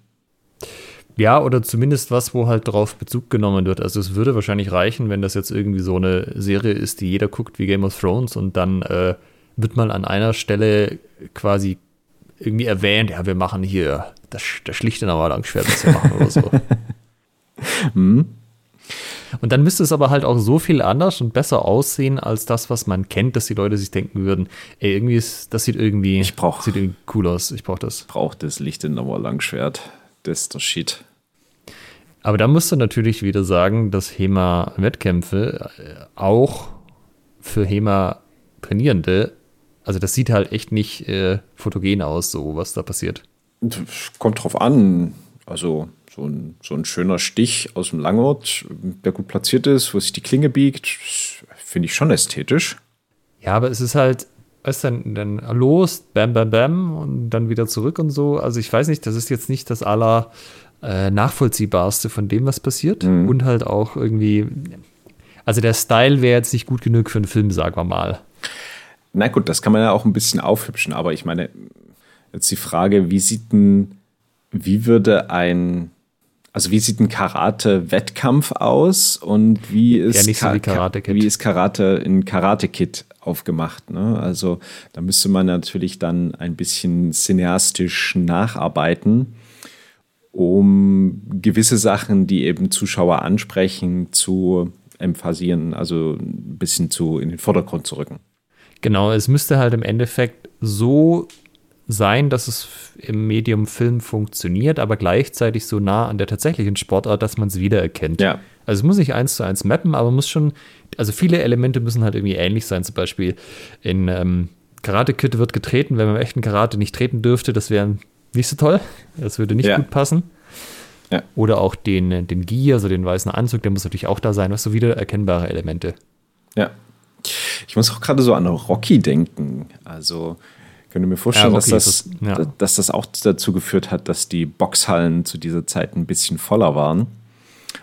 Ja, oder zumindest was, wo halt drauf Bezug genommen wird. Also es würde wahrscheinlich reichen, wenn das jetzt irgendwie so eine Serie ist, die jeder guckt wie Game of Thrones und dann äh, wird mal an einer Stelle quasi irgendwie erwähnt, ja, wir machen hier das, das schlichte Langschwert, was wir machen oder so. hm. Und dann müsste es aber halt auch so viel anders und besser aussehen als das, was man kennt, dass die Leute sich denken würden, ey, irgendwie ist, das sieht irgendwie, ich brauch, sieht irgendwie cool aus, ich brauche das. Ich brauche das Lichtenauer Langschwert. Das ist der Shit. Aber da musst du natürlich wieder sagen, dass HEMA-Wettkämpfe äh, auch für HEMA-Trainierende, also das sieht halt echt nicht äh, fotogen aus, so was da passiert. Kommt drauf an. Also so ein, so ein schöner Stich aus dem Langort, der gut platziert ist, wo sich die Klinge biegt, finde ich schon ästhetisch. Ja, aber es ist halt, du, dann, dann los, bam, bam, bam und dann wieder zurück und so. Also ich weiß nicht, das ist jetzt nicht das aller äh, nachvollziehbarste von dem, was passiert. Mhm. Und halt auch irgendwie, also der Style wäre jetzt nicht gut genug für einen Film, sagen wir mal. Na gut, das kann man ja auch ein bisschen aufhübschen, aber ich meine, jetzt die Frage, wie sieht ein, wie würde ein also wie sieht ein Karate-Wettkampf aus und wie ist, ja, so wie, Karate wie ist Karate in Karate-Kid aufgemacht? Ne? Also da müsste man natürlich dann ein bisschen cineastisch nacharbeiten, um gewisse Sachen, die eben Zuschauer ansprechen, zu emphasieren, also ein bisschen zu in den Vordergrund zu rücken. Genau, es müsste halt im Endeffekt so sein, dass es im Medium Film funktioniert, aber gleichzeitig so nah an der tatsächlichen Sportart, dass man es wiedererkennt. Ja. Also es muss nicht eins zu eins mappen, aber muss schon, also viele Elemente müssen halt irgendwie ähnlich sein. Zum Beispiel in ähm, Karate Kid wird getreten, wenn man im echten Karate nicht treten dürfte, das wäre nicht so toll. Das würde nicht ja. gut passen. Ja. Oder auch den, den Gi, also den weißen Anzug, der muss natürlich auch da sein, was so wiedererkennbare Elemente. Ja. Ich muss auch gerade so an Rocky denken. Also könnte mir vorstellen, ja, dass, das, das ja. dass das auch dazu geführt hat, dass die Boxhallen zu dieser Zeit ein bisschen voller waren.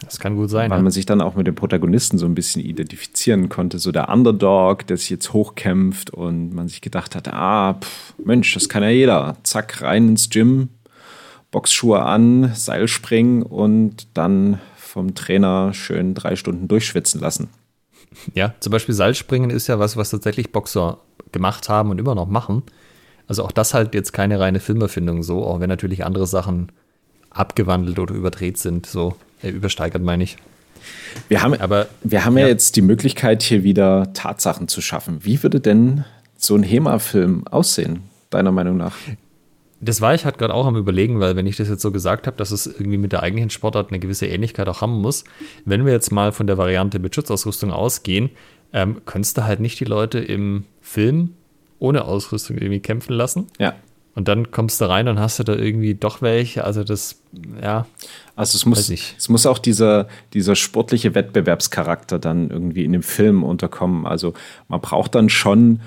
Das kann gut sein. Weil ja. man sich dann auch mit dem Protagonisten so ein bisschen identifizieren konnte. So der Underdog, der sich jetzt hochkämpft und man sich gedacht hat, ah, pff, Mensch, das kann ja jeder. Zack, rein ins Gym, Boxschuhe an, Seilspringen und dann vom Trainer schön drei Stunden durchschwitzen lassen. Ja, zum Beispiel Seilspringen ist ja was, was tatsächlich Boxer gemacht haben und immer noch machen. Also auch das halt jetzt keine reine Filmerfindung so, auch wenn natürlich andere Sachen abgewandelt oder überdreht sind, so äh, übersteigert meine ich. Wir haben, aber, wir haben ja. ja jetzt die Möglichkeit, hier wieder Tatsachen zu schaffen. Wie würde denn so ein HEMA-Film aussehen, deiner Meinung nach? Das war ich halt gerade auch am Überlegen, weil wenn ich das jetzt so gesagt habe, dass es irgendwie mit der eigentlichen Sportart eine gewisse Ähnlichkeit auch haben muss, wenn wir jetzt mal von der Variante mit Schutzausrüstung ausgehen, ähm, könntest du halt nicht die Leute im Film ohne Ausrüstung irgendwie kämpfen lassen. Ja. Und dann kommst du rein und hast du da irgendwie doch welche. Also das, ja. Also es muss, es muss auch dieser, dieser sportliche Wettbewerbscharakter dann irgendwie in dem Film unterkommen. Also man braucht dann schon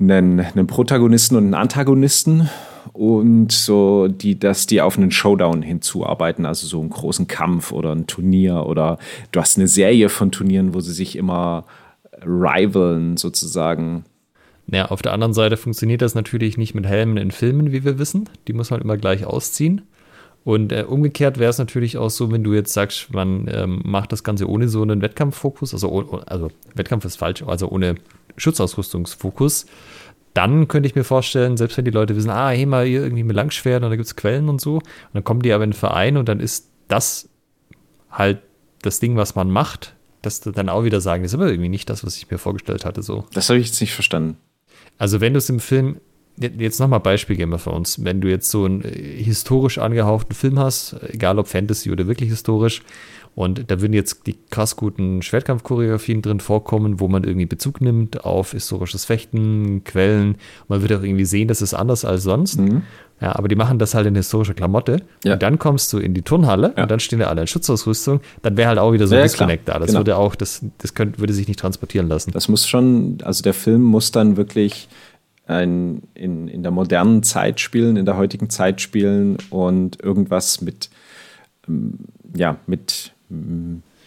einen, einen Protagonisten und einen Antagonisten und so, die, dass die auf einen Showdown hinzuarbeiten, also so einen großen Kampf oder ein Turnier oder du hast eine Serie von Turnieren, wo sie sich immer rivalen sozusagen. Ja, auf der anderen Seite funktioniert das natürlich nicht mit Helmen in Filmen, wie wir wissen. Die muss man immer gleich ausziehen. Und äh, umgekehrt wäre es natürlich auch so, wenn du jetzt sagst, man ähm, macht das Ganze ohne so einen Wettkampffokus, also, also Wettkampf ist falsch, also ohne Schutzausrüstungsfokus, dann könnte ich mir vorstellen, selbst wenn die Leute wissen, ah, hey mal hier irgendwie mit Langschwert und da gibt es Quellen und so, und dann kommen die aber in den Verein und dann ist das halt das Ding, was man macht, dass dann auch wieder sagen, das ist aber irgendwie nicht das, was ich mir vorgestellt hatte. So. Das habe ich jetzt nicht verstanden. Also wenn du es im Film, jetzt nochmal Beispiel geben wir für uns, wenn du jetzt so einen äh, historisch angehauchten Film hast, egal ob Fantasy oder wirklich historisch, und da würden jetzt die krass guten Schwertkampfchoreografien drin vorkommen, wo man irgendwie Bezug nimmt auf historisches Fechten, Quellen. Man wird auch irgendwie sehen, das ist anders als sonst. Mhm. Ja, aber die machen das halt in historischer Klamotte. Ja. Und dann kommst du in die Turnhalle ja. und dann stehen da alle in Schutzausrüstung. Dann wäre halt auch wieder so ein ja, Disconnect klar. da. Das genau. würde auch, das, das könnte, würde sich nicht transportieren lassen. Das muss schon, also der Film muss dann wirklich ein, in, in der modernen Zeit spielen, in der heutigen Zeit spielen und irgendwas mit, ähm, ja, mit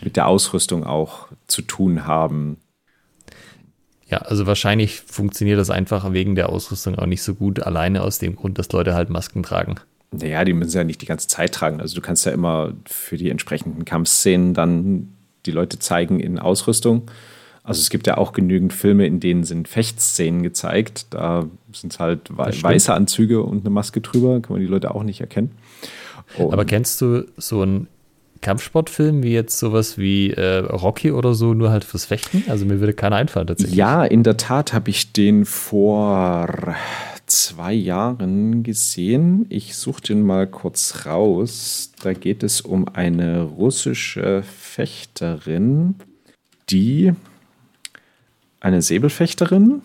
mit der Ausrüstung auch zu tun haben. Ja, also wahrscheinlich funktioniert das einfach wegen der Ausrüstung auch nicht so gut, alleine aus dem Grund, dass Leute halt Masken tragen. Naja, die müssen ja nicht die ganze Zeit tragen. Also du kannst ja immer für die entsprechenden Kampfszenen dann die Leute zeigen in Ausrüstung. Also es gibt ja auch genügend Filme, in denen sind Fechtszenen gezeigt. Da sind es halt weiße Anzüge und eine Maske drüber, kann man die Leute auch nicht erkennen. Und Aber kennst du so ein Kampfsportfilm wie jetzt sowas wie äh, Rocky oder so, nur halt fürs Fechten? Also mir würde keiner einfallen tatsächlich. Ja, in der Tat habe ich den vor zwei Jahren gesehen. Ich suche den mal kurz raus. Da geht es um eine russische Fechterin, die eine Säbelfechterin,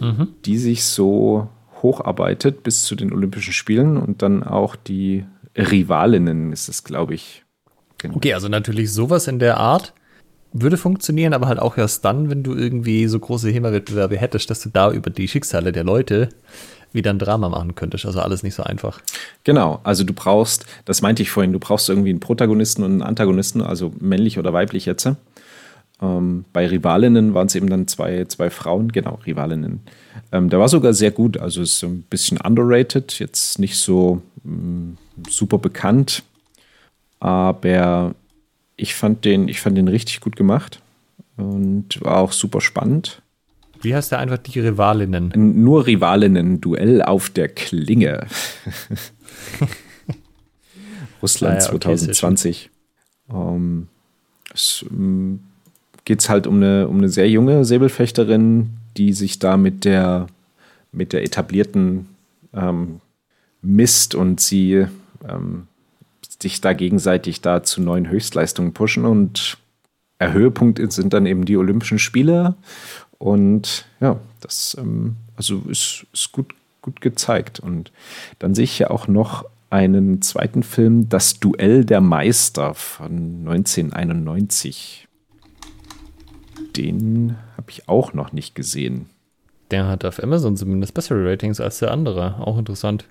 mhm. die sich so hocharbeitet bis zu den Olympischen Spielen und dann auch die Rivalinnen ist es, glaube ich. Genau. Okay, also natürlich sowas in der Art würde funktionieren, aber halt auch erst dann, wenn du irgendwie so große HEMA-Wettbewerbe hättest, dass du da über die Schicksale der Leute wieder ein Drama machen könntest. Also alles nicht so einfach. Genau, also du brauchst, das meinte ich vorhin, du brauchst irgendwie einen Protagonisten und einen Antagonisten, also männlich oder weiblich jetzt. Ähm, bei Rivalinnen waren es eben dann zwei, zwei Frauen, genau, Rivalinnen. Ähm, der war sogar sehr gut, also ist so ein bisschen underrated, jetzt nicht so mh, mm, super bekannt, aber ich fand den, ich fand den richtig gut gemacht und war auch super spannend. Wie heißt der einfach die Rivalinnen? Nur Rivalinnen, Duell auf der Klinge. Russland ah ja, okay, 2020. Ähm, es ähm, geht halt um eine, um eine sehr junge Säbelfechterin, die sich da mit der, mit der etablierten ähm, misst und sie ähm, sich da gegenseitig da zu neuen Höchstleistungen pushen und der Höhepunkt sind dann eben die Olympischen Spiele und ja, das ähm, also ist, ist gut, gut gezeigt und dann sehe ich ja auch noch einen zweiten Film, Das Duell der Meister von 1991. Den habe ich auch noch nicht gesehen. Der hat auf Amazon zumindest bessere Ratings als der andere. Auch interessant.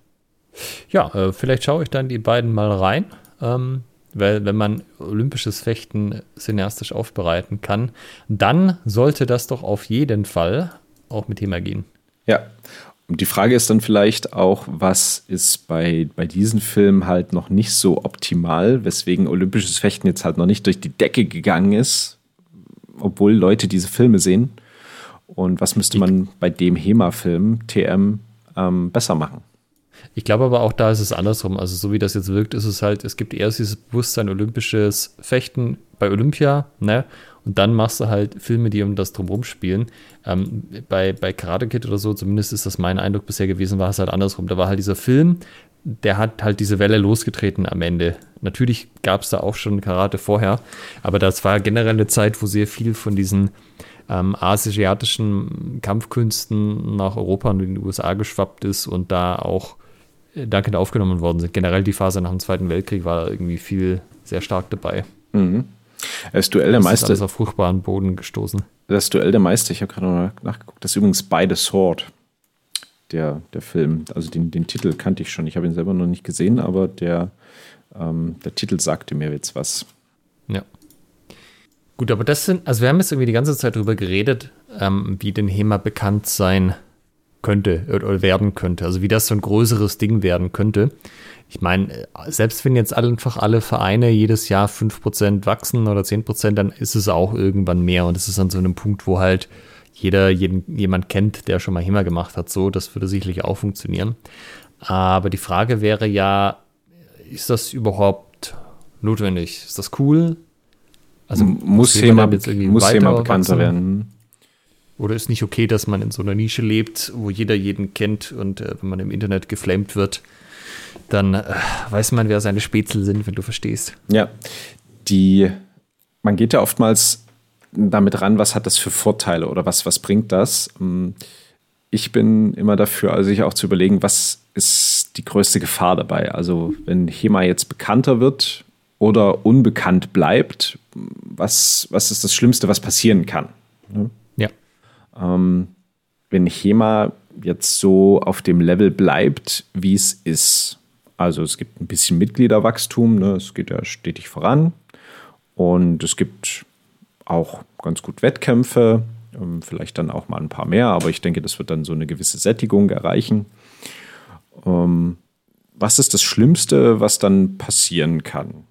Ja, äh, vielleicht schaue ich dann die beiden mal rein. Ähm, weil wenn man olympisches Fechten cineastisch aufbereiten kann, dann sollte das doch auf jeden Fall auch mit Thema gehen. Ja. Und die Frage ist dann vielleicht auch, was ist bei, bei diesen Filmen halt noch nicht so optimal, weswegen olympisches Fechten jetzt halt noch nicht durch die Decke gegangen ist, obwohl Leute diese Filme sehen. Und was müsste man bei dem HEMA-Film TM ähm, besser machen? Ich glaube aber auch da ist es andersrum. Also so wie das jetzt wirkt, ist es halt, es gibt erst dieses Bewusstsein olympisches Fechten bei Olympia, ne? Und dann machst du halt Filme, die um das drumherum spielen. Ähm, bei, bei Karate Kid oder so, zumindest ist das mein Eindruck bisher gewesen, war es halt andersrum. Da war halt dieser Film, der hat halt diese Welle losgetreten am Ende. Natürlich gab es da auch schon Karate vorher, aber das war generell eine Zeit, wo sehr viel von diesen ähm, asiatischen Kampfkünsten nach Europa und in die USA geschwappt ist und da auch dankend aufgenommen worden sind. Generell die Phase nach dem Zweiten Weltkrieg war irgendwie viel sehr stark dabei. Mhm. Das Duell der Meister. Das ist auf fruchtbaren Boden gestoßen. Das Duell der Meister, ich habe gerade noch nachgeguckt, das ist übrigens By the Sword, der, der Film. Also den, den Titel kannte ich schon. Ich habe ihn selber noch nicht gesehen, aber der, ähm, der Titel sagte mir jetzt was. Ja. Gut, aber das sind, also wir haben jetzt irgendwie die ganze Zeit darüber geredet, ähm, wie den HEMA bekannt sein könnte oder werden könnte. Also wie das so ein größeres Ding werden könnte. Ich meine, selbst wenn jetzt einfach alle Vereine jedes Jahr 5% wachsen oder 10%, dann ist es auch irgendwann mehr. Und es ist an so einem Punkt, wo halt jeder jeden, jemand kennt, der schon mal HEMA gemacht hat. So, das würde sicherlich auch funktionieren. Aber die Frage wäre ja, ist das überhaupt notwendig? Ist das cool? Also muss HEMA, muss HEMA bekannter werden? Oder ist nicht okay, dass man in so einer Nische lebt, wo jeder jeden kennt und äh, wenn man im Internet geflamed wird, dann äh, weiß man, wer seine Spätzle sind, wenn du verstehst. Ja, die, man geht ja oftmals damit ran, was hat das für Vorteile oder was, was bringt das? Hm, ich bin immer dafür, also sich auch zu überlegen, was ist die größte Gefahr dabei? Also, wenn HEMA jetzt bekannter wird oder unbekannt bleibt, was, was ist das Schlimmste, was passieren kann? Ne? Ähm, wenn HEMA jetzt so auf dem Level bleibt, wie es ist. Also es gibt ein bisschen Mitgliederwachstum, ne? es geht ja stetig voran und es gibt auch ganz gut Wettkämpfe, ähm, vielleicht dann auch mal ein paar mehr, aber ich denke, das wird dann so eine gewisse Sättigung erreichen. Ähm, was ist das Schlimmste, was dann passieren kann?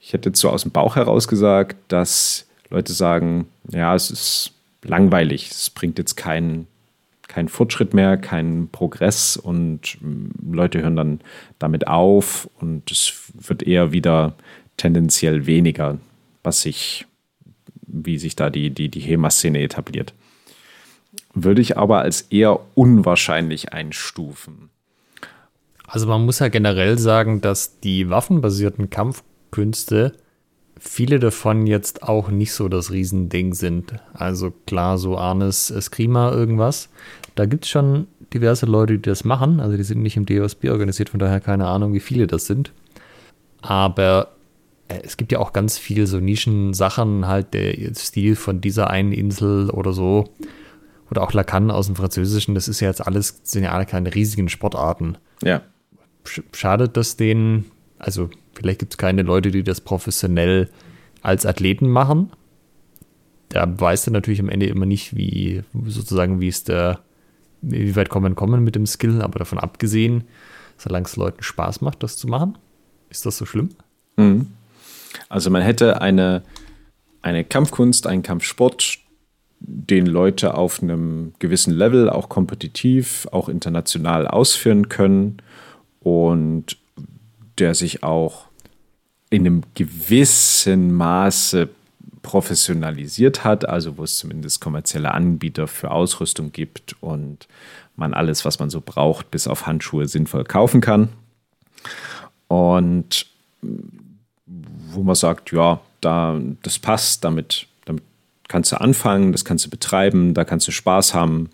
Ich hätte jetzt so aus dem Bauch heraus gesagt, dass Leute sagen, ja, es ist langweilig. Es bringt jetzt keinen kein Fortschritt mehr, keinen Progress und mm, Leute hören dann damit auf und es wird eher wieder tendenziell weniger, was sich, wie sich da die, die, die HEMA-Szene etabliert. würde ich aber als eher unwahrscheinlich einstufen. Also man muss ja generell sagen, dass die waffenbasierten Kampfkünste, viele davon jetzt auch nicht so das Riesending sind. Also klar, so Arnes Eskrima irgendwas. Da gibt es schon diverse Leute, die das machen. Also die sind nicht im DOSB organisiert, von daher keine Ahnung, wie viele das sind. Aber äh, es gibt ja auch ganz viel so Nischensachen, halt der Stil von dieser einen Insel oder so. Oder auch Lacan aus dem Französischen, das ist ja jetzt alles, sind ja alle keine riesigen Sportarten. Ja. Schadet das denen, also vielleicht gibt es keine Leute, die das professionell als Athleten machen. Da weißt du natürlich am Ende immer nicht, wie sozusagen, wie es der, wie weit kommen kommen mit dem Skill, aber davon abgesehen, solange es Leuten Spaß macht, das zu machen, ist das so schlimm? Mhm. Also man hätte eine, eine Kampfkunst, einen Kampfsport, den Leute auf einem gewissen Level auch kompetitiv, auch international ausführen können und der sich auch in einem gewissen Maße professionalisiert hat, also wo es zumindest kommerzielle Anbieter für Ausrüstung gibt und man alles, was man so braucht, bis auf Handschuhe sinnvoll kaufen kann. Und wo man sagt, ja, da, das passt, damit, damit kannst du anfangen, das kannst du betreiben, da kannst du Spaß haben,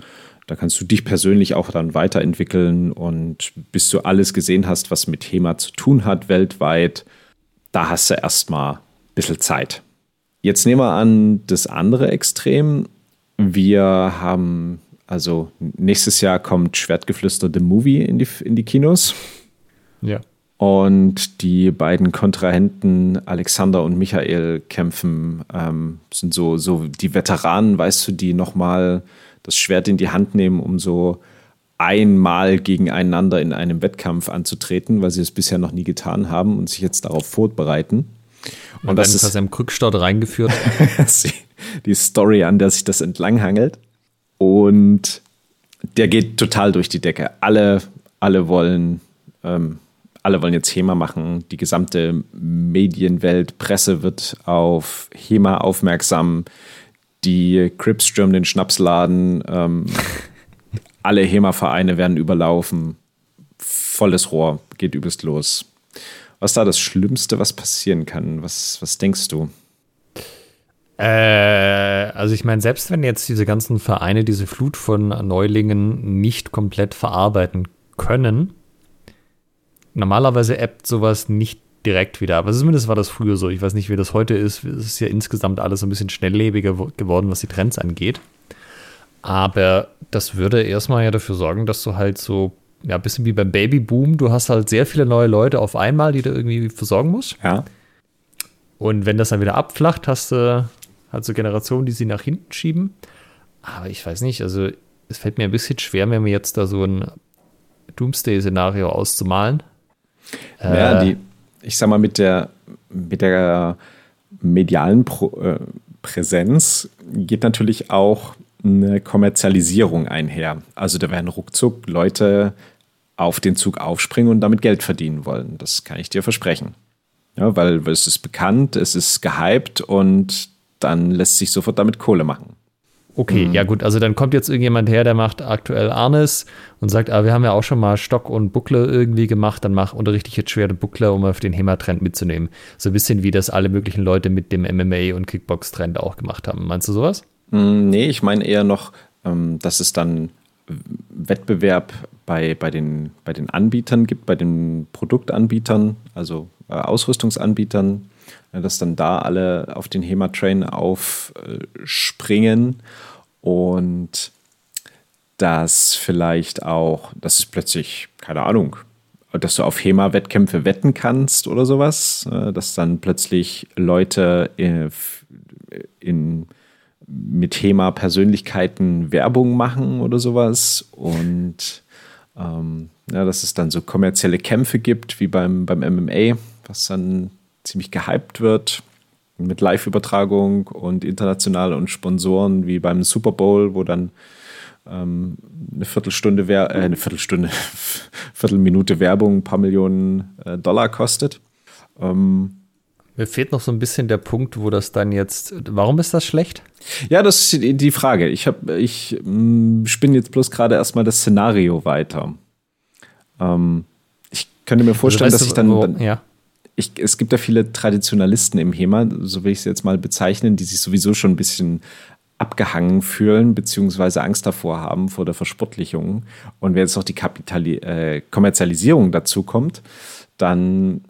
da kannst du dich persönlich auch dann weiterentwickeln und bis du alles gesehen hast, was mit HEMA zu tun hat weltweit, da hast du erstmal ein bisschen Zeit. Jetzt nehmen wir an das andere Extrem. Wir haben, also nächstes Jahr kommt Schwertgeflüster The Movie in die, in die Kinos. Ja. Und die beiden Kontrahenten Alexander und Michael kämpfen, ähm, sind so, so die Veteranen, weißt du, die nochmal das Schwert in die Hand nehmen, um so einmal gegeneinander in einem Wettkampf anzutreten, weil sie es bisher noch nie getan haben und sich jetzt darauf vorbereiten. Und, und das ist im Krückstart reingeführt. die Story, an der sich das entlanghangelt. Und der geht total durch die Decke. Alle, alle wollen ähm, alle wollen jetzt HEMA machen. Die gesamte Medienwelt, Presse wird auf HEMA aufmerksam. Die Crips stürmen den Schnapsladen. Ähm, alle HEMA-Vereine werden überlaufen. Volles Rohr, geht übelst los. Was ist da das Schlimmste, was passieren kann? Was, was denkst du? Äh, also ich meine, selbst wenn jetzt diese ganzen Vereine diese Flut von Neulingen nicht komplett verarbeiten können, normalerweise appt sowas nicht direkt wieder. Aber zumindest war das früher so. Ich weiß nicht, wie das heute ist. Es ist ja insgesamt alles ein bisschen schnelllebiger geworden, was die Trends angeht. Aber das würde erstmal ja dafür sorgen, dass du halt so, ja, ein bisschen wie beim Babyboom, du hast halt sehr viele neue Leute auf einmal, die du irgendwie versorgen musst. Ja. Und wenn das dann wieder abflacht, hast du halt so Generationen, die sie nach hinten schieben. Aber ich weiß nicht, also es fällt mir ein bisschen schwer, wenn wir jetzt da so ein Doomsday-Szenario auszumalen. Ja, die, ich sag mal, mit der, mit der medialen Pro, äh, Präsenz geht natürlich auch eine Kommerzialisierung einher. Also da werden ruckzuck Leute auf den Zug aufspringen und damit Geld verdienen wollen. Das kann ich dir versprechen. Ja, weil, weil es ist bekannt, es ist gehypt und dann lässt sich sofort damit Kohle machen. Okay, mhm. ja gut, also dann kommt jetzt irgendjemand her, der macht aktuell Arnes und sagt, ah, wir haben ja auch schon mal Stock und Buckler irgendwie gemacht, dann mach, unterrichte ich jetzt schwere Buckler, um auf den HEMA-Trend mitzunehmen. So ein bisschen wie das alle möglichen Leute mit dem MMA- und Kickbox-Trend auch gemacht haben. Meinst du sowas? Mm, nee, ich meine eher noch, ähm, dass es dann Wettbewerb bei, bei, den, bei den Anbietern gibt, bei den Produktanbietern, also äh, Ausrüstungsanbietern, dass dann da alle auf den HEMA-Train aufspringen und dass vielleicht auch, dass es plötzlich, keine Ahnung, dass du auf HEMA-Wettkämpfe wetten kannst oder sowas, äh, dass dann plötzlich Leute in, in mit HEMA-Persönlichkeiten Werbung machen oder sowas und ähm, ja, dass es dann so kommerzielle Kämpfe gibt, wie beim, beim MMA, was dann ziemlich gehypt wird mit Live-Übertragung und international und Sponsoren wie beim Super Bowl, wo dann ähm, eine Viertelstunde, äh, eine Viertelstunde, Viertelminute Werbung ein paar Millionen äh, Dollar kostet. Ähm, Mir fehlt noch so ein bisschen der Punkt, wo das dann jetzt. Warum ist das schlecht? Ja, das ist die Frage. Ich, hab, ich mm, spinne jetzt bloß gerade erstmal das Szenario weiter. Ähm, ich könnte mir vorstellen, also, dass ich dann. Wo, dann ja. ich, es gibt ja viele Traditionalisten im HEMA, so will ich es jetzt mal bezeichnen, die sich sowieso schon ein bisschen abgehangen fühlen, beziehungsweise Angst davor haben, vor der Verspottlichung. Und wenn jetzt noch die Kapitali äh, Kommerzialisierung dazu kommt, dann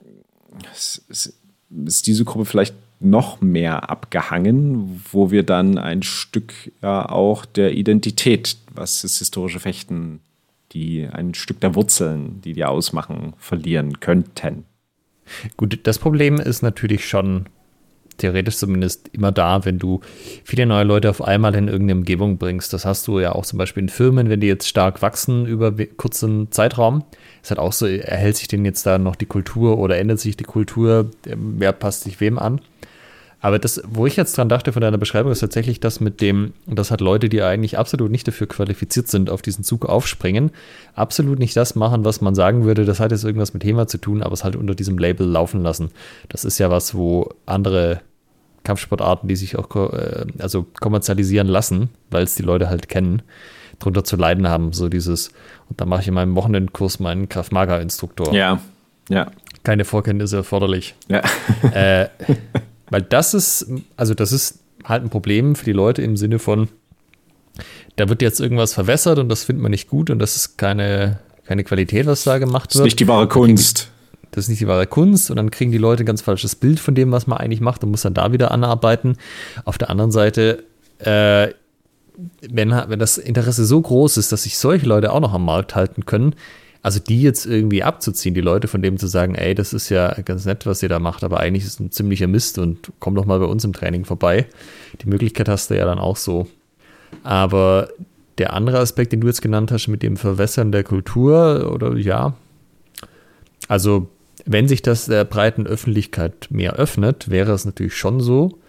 ist diese Gruppe vielleicht noch mehr abgehangen, wo wir dann ein Stück ja auch der Identität, was das historische Fechten, die ein Stück der Wurzeln, die die ausmachen, verlieren könnten. Gut, das Problem ist natürlich schon theoretisch zumindest immer da, wenn du viele neue Leute auf einmal in irgendeine Umgebung bringst. Das hast du ja auch zum Beispiel in Firmen, wenn die jetzt stark wachsen über kurzen Zeitraum. Ist halt auch so, erhält sich denn jetzt da noch die Kultur oder ändert sich die Kultur? Wer passt sich wem an? Aber das, wo ich jetzt dran dachte von deiner Beschreibung, ist tatsächlich das mit dem, dass halt Leute, die eigentlich absolut nicht dafür qualifiziert sind, auf diesen Zug aufspringen, absolut nicht das machen, was man sagen würde, das hat jetzt irgendwas mit Thema zu tun, aber es halt unter diesem Label laufen lassen. Das ist ja was, wo andere Kampfsportarten, die sich auch äh, also kommerzialisieren lassen, weil es die Leute halt kennen, drunter zu leiden haben. So dieses, und da mache ich in meinem Wochenendkurs meinen Kraft-Maga-Instruktor. Ja, ja. Keine Vorkenntnisse erforderlich. Ja. Äh, weil das ist, also das ist halt ein Problem für die Leute im Sinne von, da wird jetzt irgendwas verwässert und das findet man nicht gut und das ist keine, keine Qualität, was da gemacht wird. Das ist nicht die wahre Kunst. Das ist nicht die wahre Kunst und dann kriegen die Leute ein ganz falsches Bild von dem, was man eigentlich macht und muss dann da wieder anarbeiten. Auf der anderen Seite, äh, wenn, wenn das Interesse so groß ist, dass sich solche Leute auch noch am Markt halten können, also die jetzt irgendwie abzuziehen, die Leute von dem zu sagen, ey, das ist ja ganz nett, was ihr da macht, aber eigentlich ist es ein ziemlicher Mist und komm doch mal bei uns im Training vorbei. Die Möglichkeit hast du ja dann auch so. Aber der andere Aspekt, den du jetzt genannt hast, mit dem Verwässern der Kultur, oder ja, also wenn sich das der breiten Öffentlichkeit mehr öffnet, wäre es natürlich schon so,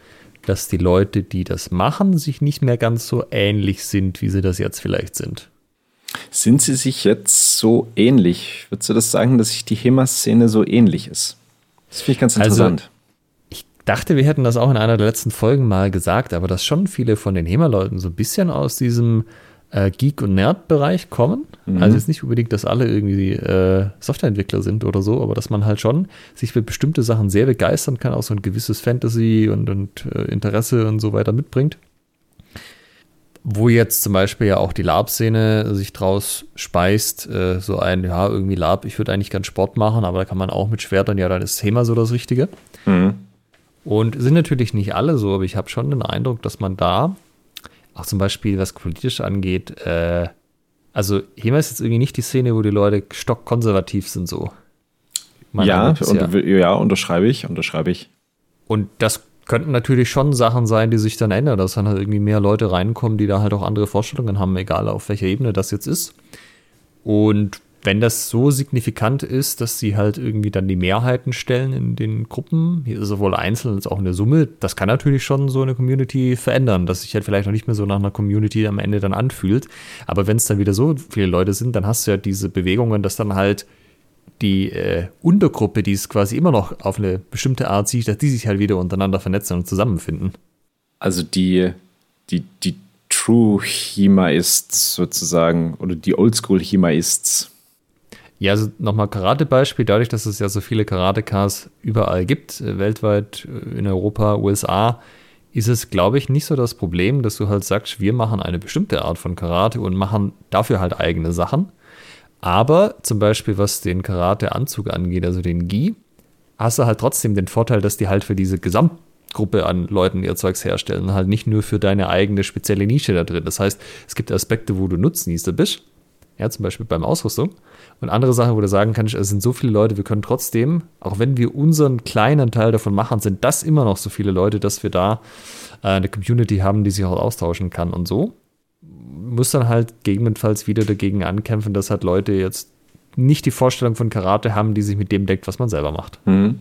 dass die Leute, die das machen, sich nicht mehr ganz so ähnlich sind, wie sie das jetzt vielleicht sind. Sind sie sich jetzt so ähnlich? Würdest du das sagen, dass sich die HEMA-Szene so ähnlich ist? Das finde ich ganz also, interessant. Also, ich dachte, wir hätten das auch in einer der letzten Folgen mal gesagt, aber dass schon viele von den HEMA-Leuten so ein bisschen aus diesem äh, Geek- und Nerd-Bereich kommen. Mhm. Also jetzt nicht unbedingt, dass alle irgendwie äh, Softwareentwickler sind oder so, aber dass man halt schon sich für bestimmte Sachen sehr begeistern kann, auch so ein gewisses Fantasy und, und äh, Interesse und so weiter mitbringt wo jetzt zum Beispiel ja auch die Lab-Szene sich draus speist, äh, so ein, ja, irgendwie Lab, ich würde eigentlich ganz Sport machen, aber da kann man auch mit Schwertern, ja, dann ist Thema so das Richtige. Mhm. Und sind natürlich nicht alle so, aber ich habe schon den Eindruck, dass man da, auch zum Beispiel was politisch angeht, äh, also HEMA ist jetzt irgendwie nicht die Szene, wo die Leute stockkonservativ sind so. Ja, und, ja, ja, unterschreibe ich, unterschreibe ich. Und das könnten natürlich schon Sachen sein, die sich dann ändern, dass dann halt irgendwie mehr Leute reinkommen, die da halt auch andere Vorstellungen haben, egal auf welcher Ebene das jetzt ist. Und wenn das so signifikant ist, dass sie halt irgendwie dann die Mehrheiten stellen in den Gruppen, sowohl einzeln als auch in der Summe, das kann natürlich schon so eine Community verändern, dass sich halt vielleicht noch nicht mehr so nach einer Community am Ende dann anfühlt. Aber wenn es dann wieder so viele Leute sind, dann hast du ja diese Bewegungen, dass dann halt die äh, Untergruppe, die es quasi immer noch auf eine bestimmte Art sieht, dass die sich halt wieder untereinander vernetzen und zusammenfinden. Also die, die, die True Hemaists sozusagen oder die Oldschool Hemaists. Ja, also nochmal Karate-Beispiel, dadurch, dass es ja so viele Karatekas überall gibt, äh, weltweit, äh, in Europa, USA, ist es, glaube ich, nicht so das Problem, dass du halt sagst, wir machen eine bestimmte Art von Karate und machen dafür halt eigene Sachen, aber zum Beispiel, was den Karate-Anzug angeht, also den Gi, hast du halt trotzdem den Vorteil, dass die halt für diese Gesamtgruppe an Leuten ihr Zeugs herstellen, halt nicht nur für deine eigene spezielle Nische da drin. Das heißt, es gibt Aspekte, wo du Nutznießer bist, ja, zum Beispiel beim Ausrüstung. Und andere Sachen, wo du sagen kannst, es sind so viele Leute, wir können trotzdem, auch wenn wir unseren kleinen Teil davon machen, sind das immer noch so viele Leute, dass wir da äh, eine Community haben, die sich auch austauschen kann und so muss dann halt gegebenenfalls wieder dagegen ankämpfen, dass halt Leute jetzt nicht die Vorstellung von Karate haben, die sich mit dem deckt, was man selber macht. Mhm.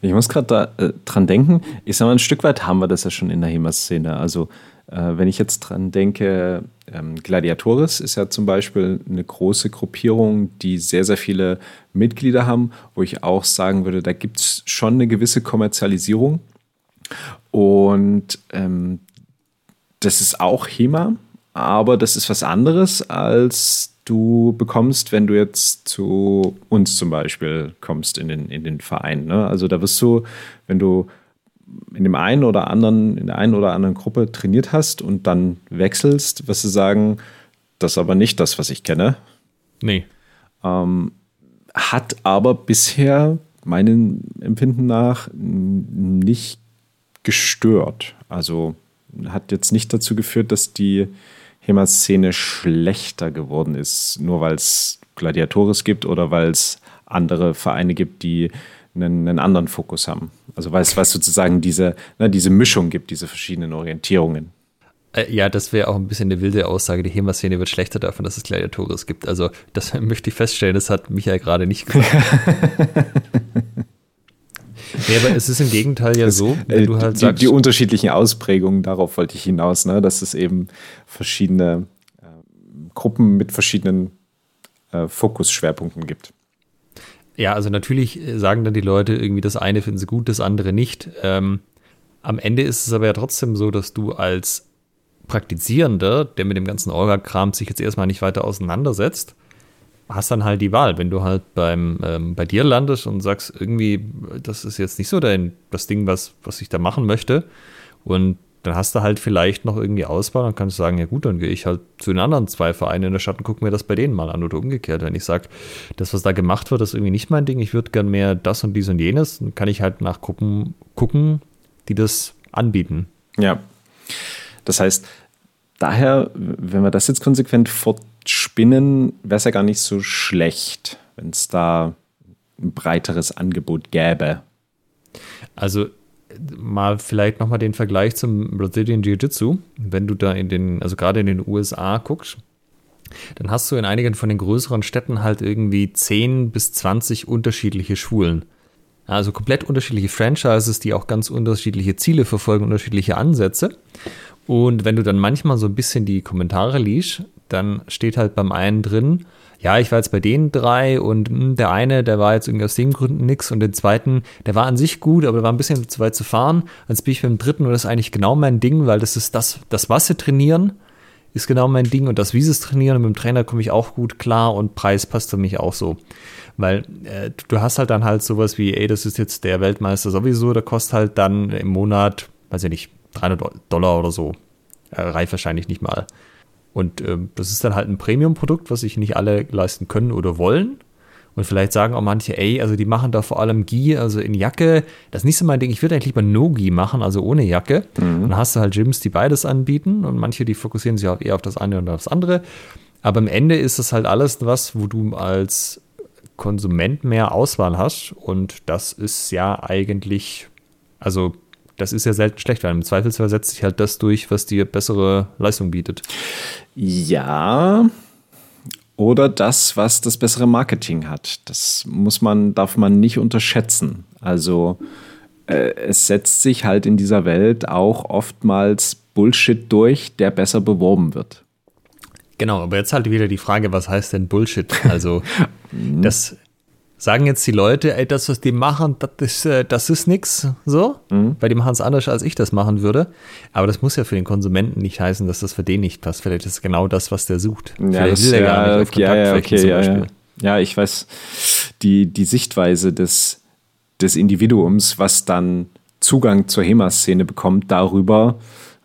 Ich muss gerade da äh, dran denken, ich sag mal, ein Stück weit haben wir das ja schon in der HEMA-Szene. Also Äh, wenn ich jetzt dran denke, ähm, Gladiatoris ist ja zum Beispiel eine große Gruppierung, die sehr, sehr viele Mitglieder haben, wo ich auch sagen würde, da gibt es schon eine gewisse Kommerzialisierung. Und ähm, das ist auch HEMA, aber das ist was anderes, als du bekommst, wenn du jetzt zu uns zum Beispiel kommst in den, in den Verein. Ne? Also da wirst du, wenn du in dem einen oder anderen, in der einen oder anderen Gruppe trainiert hast und dann wechselst, wirst du sagen, das ist aber nicht das, was ich kenne. Nee. Ähm, hat aber bisher meinem Empfinden nach nicht gestört. Also hat jetzt nicht dazu geführt, dass die HEMA-Szene schlechter geworden ist, nur weil es Gladiatoris gibt oder weil es andere Vereine gibt, die einen, einen anderen Fokus haben. Also weil es, sozusagen diese, ne, diese Mischung gibt, diese verschiedenen Orientierungen. Äh, ja, das wäre auch ein bisschen eine wilde Aussage. Die HEMA-Szene wird schlechter davon, dass es Gladiatoris gibt. Also, das möchte ich feststellen, das hat Michael gerade nicht gesagt. nee, aber es ist im Gegenteil ja so, wenn äh, du halt die, sagst. Die unterschiedlichen Ausprägungen, darauf wollte ich hinaus, ne? dass es eben verschiedene äh, Gruppen mit verschiedenen äh, Fokusschwerpunkten gibt. Ja, also natürlich äh, sagen dann die Leute irgendwie, das eine finden sie gut, das andere nicht. Ähm, am Ende ist es aber ja trotzdem so, dass du als Praktizierender, der mit dem ganzen Orga-Kram sich jetzt erstmal nicht weiter auseinandersetzt, hast dann halt die Wahl. Wenn du halt beim, ähm, bei dir landest und sagst, irgendwie, das ist jetzt nicht so dein, das Ding, was, was ich da machen möchte, und dann hast du halt vielleicht noch irgendwie Auswahl, dann kannst du sagen, ja gut, dann gehe ich halt zu den anderen zwei Vereinen in der Stadt und gucke mir das bei denen mal an oder umgekehrt. Wenn ich sage, das, was da gemacht wird, ist irgendwie nicht mein Ding, ich würde gern mehr das und dies und jenes, dann kann ich halt nach Gruppen gucken, die das anbieten. Ja. Das heißt, daher, wenn wir das jetzt konsequent fortspinnen, wäre es ja gar nicht so schlecht, wenn es da ein breiteres Angebot gäbe. Also mal vielleicht nochmal den Vergleich zum Brazilian Jiu-Jitsu. Wenn du da in den, also gerade in den USA guckst, dann hast du in einigen von den größeren Städten halt irgendwie 10 bis 20 unterschiedliche Schulen. Also komplett unterschiedliche Franchises, die auch ganz unterschiedliche Ziele verfolgen, unterschiedliche Ansätze. Und wenn du dann manchmal so ein bisschen die Kommentare liest, dann steht halt beim einen drin, ja, ich war jetzt bei den drei und mh, hm, der eine, der war jetzt irgendwie aus den Gründen nix und den zweiten, der war an sich gut, aber der war ein bisschen zu weit zu fahren. Jetzt bin ich beim dritten und das ist eigentlich genau mein Ding, weil das ist das, das Wasser trainieren ist genau mein Ding und das Wieses trainieren und mit dem Trainer komme ich auch gut klar und Preis passt für mich auch so. Weil äh, du hast halt dann halt sowas wie, ey, das ist jetzt der Weltmeister sowieso, der kostet halt dann im Monat, weiß ich nicht, 300 Dollar oder so. Äh, reicht wahrscheinlich nicht mal. Und ähm, das ist dann halt ein Premium-Produkt, was sich nicht alle leisten können oder wollen. Und vielleicht sagen auch manche, ey, also die machen da vor allem Gi, also in Jacke. Das ist nicht so mein Ding. Ich würde eigentlich lieber No-Gi machen, also ohne Jacke. Mhm. Und dann hast du halt Gyms, die beides anbieten. Und manche, die fokussieren sich auch eher auf das eine und auf das andere. Aber am Ende ist das halt alles was, wo du als Konsument mehr Auswahl hast. Und das ist ja eigentlich, also das ist ja selten schlecht, weil im Zweifelsfall setzt sich halt das durch, was dir bessere Leistung bietet. Ja, oder das, was das bessere Marketing hat. Das muss man, darf man nicht unterschätzen. Also äh, es setzt sich halt in dieser Welt auch oftmals Bullshit durch, der besser beworben wird. Genau, aber jetzt halt wieder die Frage, was heißt denn Bullshit? Also das sagen jetzt die Leute, ey, das, was die machen, das ist, äh, das ist nix, so. Mhm. Bei dem machen es anders, als ich das machen würde. Aber das muss ja für den Konsumenten nicht heißen, dass das für den nicht passt. Vielleicht ist es genau das, was der sucht. Ja, Vielleicht das, will er ja, gar nicht auf ja, ja, okay, ja, ja. ja, ich weiß, die, die Sichtweise des, des Individuums, was dann Zugang zur HEMA-Szene bekommt, darüber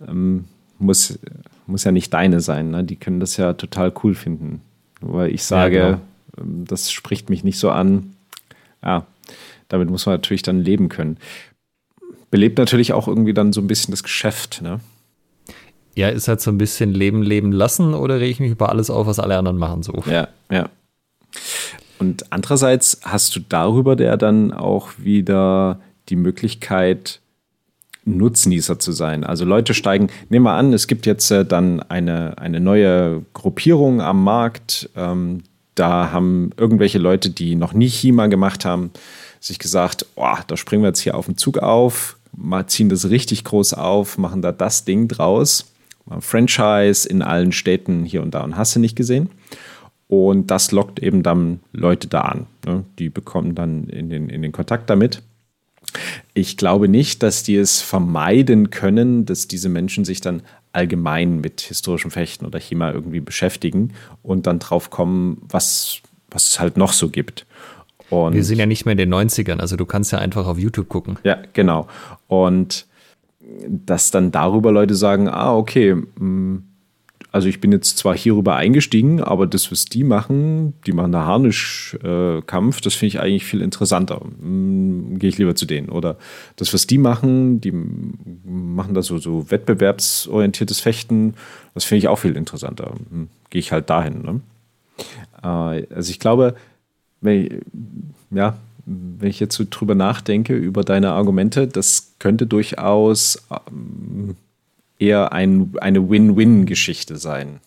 ähm, muss, muss ja nicht deine sein. Ne? Die können das ja total cool finden. Weil ich sage, ja, genau das spricht mich nicht so an. Ja, damit muss man natürlich dann leben können. Belebt natürlich auch irgendwie dann so ein bisschen das Geschäft, ne? Ja, ist halt so ein bisschen Leben leben lassen oder rege ich mich über alles auf, was alle anderen machen so? Ja, ja. Und andererseits hast du darüber der dann auch wieder die Möglichkeit, Nutznießer zu sein. Also Leute steigen, nehmen wir an, es gibt jetzt äh, dann eine, eine neue Gruppierung am Markt, ähm, da haben irgendwelche Leute, die noch nie Chima gemacht haben, sich gesagt, oh, da springen wir jetzt hier auf den Zug auf, mal ziehen das richtig groß auf, machen da das Ding draus. Franchise in allen Städten hier und da und hast du nicht gesehen. Und das lockt eben dann Leute da an. Ne? Die bekommen dann in den, in den Kontakt damit. Ich glaube nicht, dass die es vermeiden können, dass diese Menschen sich dann allgemein mit historischem Fechten oder Chima irgendwie beschäftigen und dann drauf kommen, was, was es halt noch so gibt. Und Wir sind ja nicht mehr in den 90ern, also du kannst ja einfach auf YouTube gucken. Ja, genau. Und dass dann darüber Leute sagen, ah, okay, mm, also ich bin jetzt zwar hierüber eingestiegen, aber das, was die machen, die machen da Harnischkampf, äh, das finde ich eigentlich viel interessanter. Hm, Gehe ich lieber zu denen. Oder das, was die machen, die machen da so, so wettbewerbsorientiertes Fechten, das finde ich auch viel interessanter. Hm, Gehe ich halt dahin. Ne? Äh, also ich glaube, wenn ich, ja, wenn ich jetzt so drüber nachdenke, über deine Argumente, das könnte durchaus ähm, eher ein, eine Win-Win-Geschichte sein.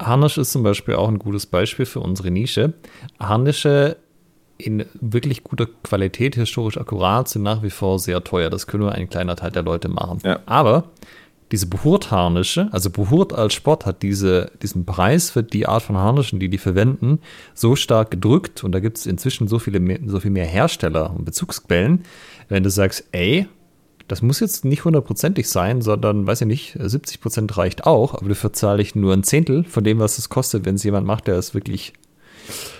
Harnisch ist zum Beispiel auch ein gutes Beispiel für unsere Nische. Harnische in wirklich guter Qualität, historisch akkurat, sind nach wie vor sehr teuer. Das können nur ein kleiner Teil der Leute machen. Ja. Aber diese Behurt-Harnische, also Behurt als Sport hat diese, diesen Preis für die Art von Harnischen, die die verwenden, so stark gedrückt und da gibt es inzwischen so viele so viel mehr Hersteller und Bezugsquellen, wenn du sagst, ey, das muss jetzt nicht hundertprozentig sein, sondern, weiß ich nicht, 70 Prozent reicht auch, aber dafür zahle ich nur ein Zehntel von dem, was es kostet, wenn es jemand macht, der es wirklich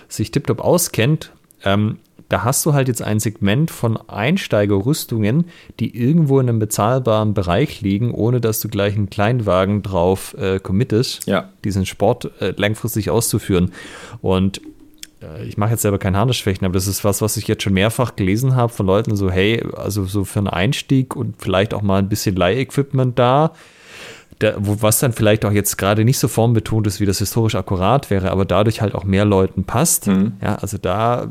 sich tiptop auskennt. Ähm, da hast du halt jetzt ein Segment von Einsteigerrüstungen, die irgendwo in einem bezahlbaren Bereich liegen, ohne dass du gleich einen Kleinwagen drauf äh, committest, ja. diesen Sport äh, langfristig auszuführen. Und ich mache jetzt selber kein Harnischfechten, aber das ist was, was ich jetzt schon mehrfach gelesen habe von Leuten, so hey, also so für einen Einstieg und vielleicht auch mal ein bisschen Leih-Equipment da, der, was dann vielleicht auch jetzt gerade nicht so formbetont ist, wie das historisch akkurat wäre, aber dadurch halt auch mehr Leuten passt. Mhm. Ja, also da äh,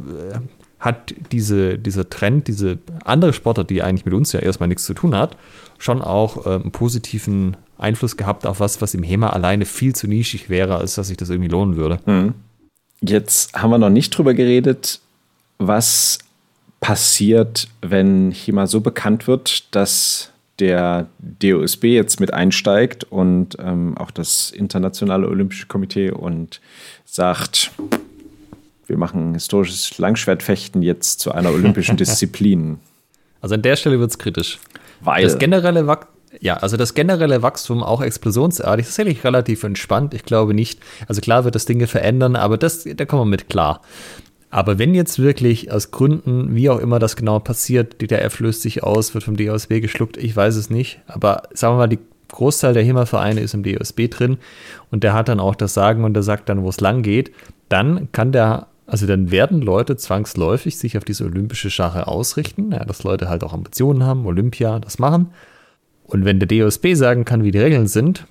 hat diese, dieser Trend, diese andere Sportart, die eigentlich mit uns ja erstmal nichts zu tun hat, schon auch äh, einen positiven Einfluss gehabt auf was, was im HEMA alleine viel zu nischig wäre, als dass sich das irgendwie lohnen würde. Mhm. Jetzt haben wir noch nicht drüber geredet, was passiert, wenn HEMA so bekannt wird, dass der DOSB jetzt mit einsteigt und ähm, auch das Internationale Olympische Komitee und sagt, wir machen historisches Langschwertfechten jetzt zu einer olympischen Disziplin. Also an der Stelle wird es kritisch. Weil das generelle ja, also das generelle Wachstum auch explosionsartig ist tatsächlich relativ entspannt. Ich glaube nicht. Also klar wird das Dinge verändern, aber das, da kommen wir mit klar. Aber wenn jetzt wirklich aus Gründen, wie auch immer das genau passiert, DTF löst sich aus, wird vom DOSB geschluckt, ich weiß es nicht. Aber sagen wir mal, die Großteil der HEMA-Vereine ist im DOSB drin und der hat dann auch das Sagen und der sagt dann, wo es lang geht, dann kann der, also dann werden Leute zwangsläufig sich auf diese olympische Schache ausrichten, ja, dass Leute halt auch Ambitionen haben, Olympia, das machen. Und wenn der DOSB sagen kann, wie die Regeln sind,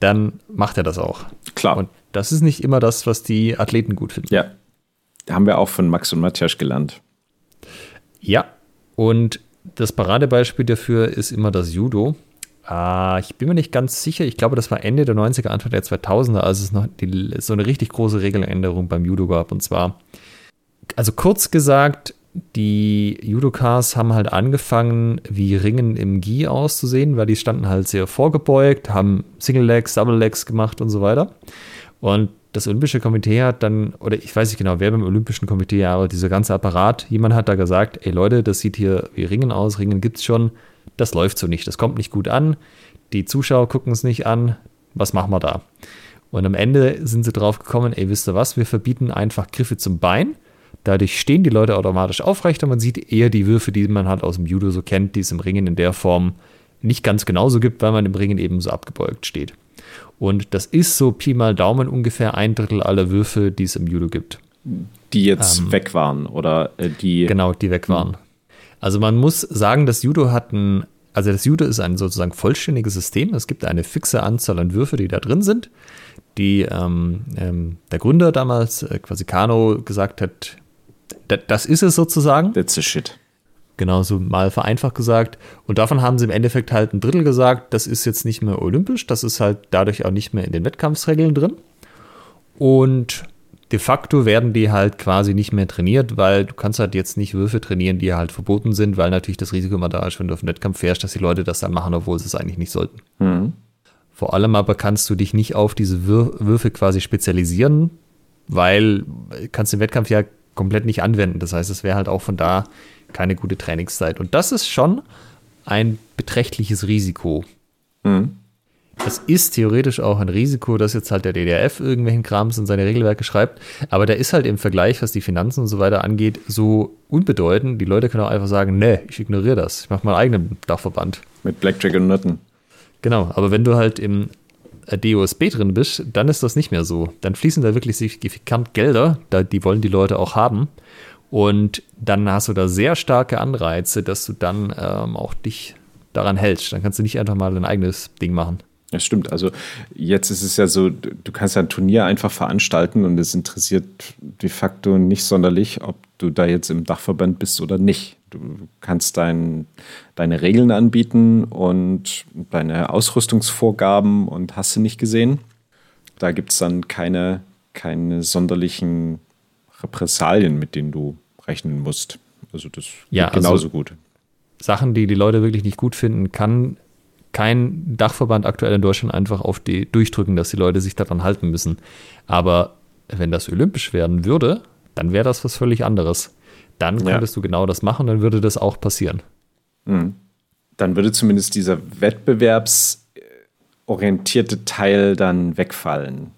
dann macht er das auch. Klar. Und das ist nicht immer das, was die Athleten gut finden. Ja. Haben wir auch von Max und Matthias gelernt. Ja. Und das Paradebeispiel dafür ist immer das Judo. Äh, ich bin mir nicht ganz sicher. Ich glaube, das war Ende der 90er, Anfang der 2000er, als es noch die, so eine richtig große Regeländerung beim Judo gab. Und zwar, also kurz gesagt, die Judokas haben halt angefangen, wie Ringen im Gi auszusehen, weil die standen halt sehr vorgebeugt, haben Single Legs, Double Legs gemacht und so weiter. Und das Olympische Komitee hat dann, oder ich weiß nicht genau, wer beim Olympischen Komitee, aber dieser ganze Apparat, jemand hat da gesagt, ey Leute, das sieht hier wie Ringen aus, Ringen gibt's schon, das läuft so nicht, das kommt nicht gut an, die Zuschauer gucken es nicht an, was machen wir da? Und am Ende sind sie drauf gekommen, ey, wisst ihr was, wir verbieten einfach Griffe zum Bein, Dadurch stehen die Leute automatisch aufrecht und man sieht eher die Würfe, die man halt aus dem Judo so kennt, die es im Ringen in der Form nicht ganz genauso gibt, weil man im Ringen eben so abgebeugt steht. Und das ist so Pi mal Daumen ungefähr ein Drittel aller Würfe, die es im Judo gibt. Die jetzt ähm, weg waren oder äh, die. Genau, die weg waren. Also man muss sagen, das Judo hat ein, also das Judo ist ein sozusagen vollständiges System. Es gibt eine fixe Anzahl an Würfe, die da drin sind. Die ähm, ähm, der Gründer damals, äh, quasi Kano, gesagt hat, das ist es sozusagen. That's the shit. Genau, so mal vereinfacht gesagt. Und davon haben sie im Endeffekt halt ein Drittel gesagt, das ist jetzt nicht mehr olympisch, das ist halt dadurch auch nicht mehr in den Wettkampfsregeln drin. Und de facto werden die halt quasi nicht mehr trainiert, weil du kannst halt jetzt nicht Würfe trainieren, die halt verboten sind, weil natürlich das Risiko immer da ist, wenn du auf den Wettkampf fährst, dass die Leute das dann machen, obwohl sie es eigentlich nicht sollten. Mhm. Vor allem aber kannst du dich nicht auf diese Wür Würfe quasi spezialisieren, weil kannst den Wettkampf ja komplett nicht anwenden. Das heißt, es wäre halt auch von da keine gute Trainingszeit. Und das ist schon ein beträchtliches Risiko. Mhm. Es ist theoretisch auch ein Risiko, dass jetzt halt der DDRF irgendwelchen Krams in seine Regelwerke schreibt, aber der ist halt im Vergleich, was die Finanzen und so weiter angeht, so unbedeutend. Die Leute können auch einfach sagen, nee, ich ignoriere das. Ich mache meinen eigenen Dachverband. Mit Blackjack und Nutten. Genau, aber wenn du halt im DOSB drin bist, dann ist das nicht mehr so. Dann fließen da wirklich signifikant Gelder, da, die wollen die Leute auch haben. Und dann hast du da sehr starke Anreize, dass du dann ähm, auch dich daran hältst. Dann kannst du nicht einfach mal ein eigenes Ding machen. Ja, stimmt. Also jetzt ist es ja so, du kannst ja ein Turnier einfach veranstalten und es interessiert de facto nicht sonderlich, ob du da jetzt im Dachverband bist oder nicht. Du kannst dein, deine Regeln anbieten und deine Ausrüstungsvorgaben und hast du nicht gesehen. Da gibt es dann keine, keine sonderlichen Repressalien, mit denen du rechnen musst. Also das ja, geht genauso also gut. Sachen, die die Leute wirklich nicht gut finden, kann kein Dachverband aktuell in Deutschland einfach auf die durchdrücken, dass die Leute sich daran halten müssen. Aber wenn das olympisch werden würde, dann wäre das was völlig anderes. Dann ja. könntest du genau das machen, dann würde das auch passieren. Mhm. Dann würde zumindest dieser wettbewerbsorientierte Teil dann wegfallen.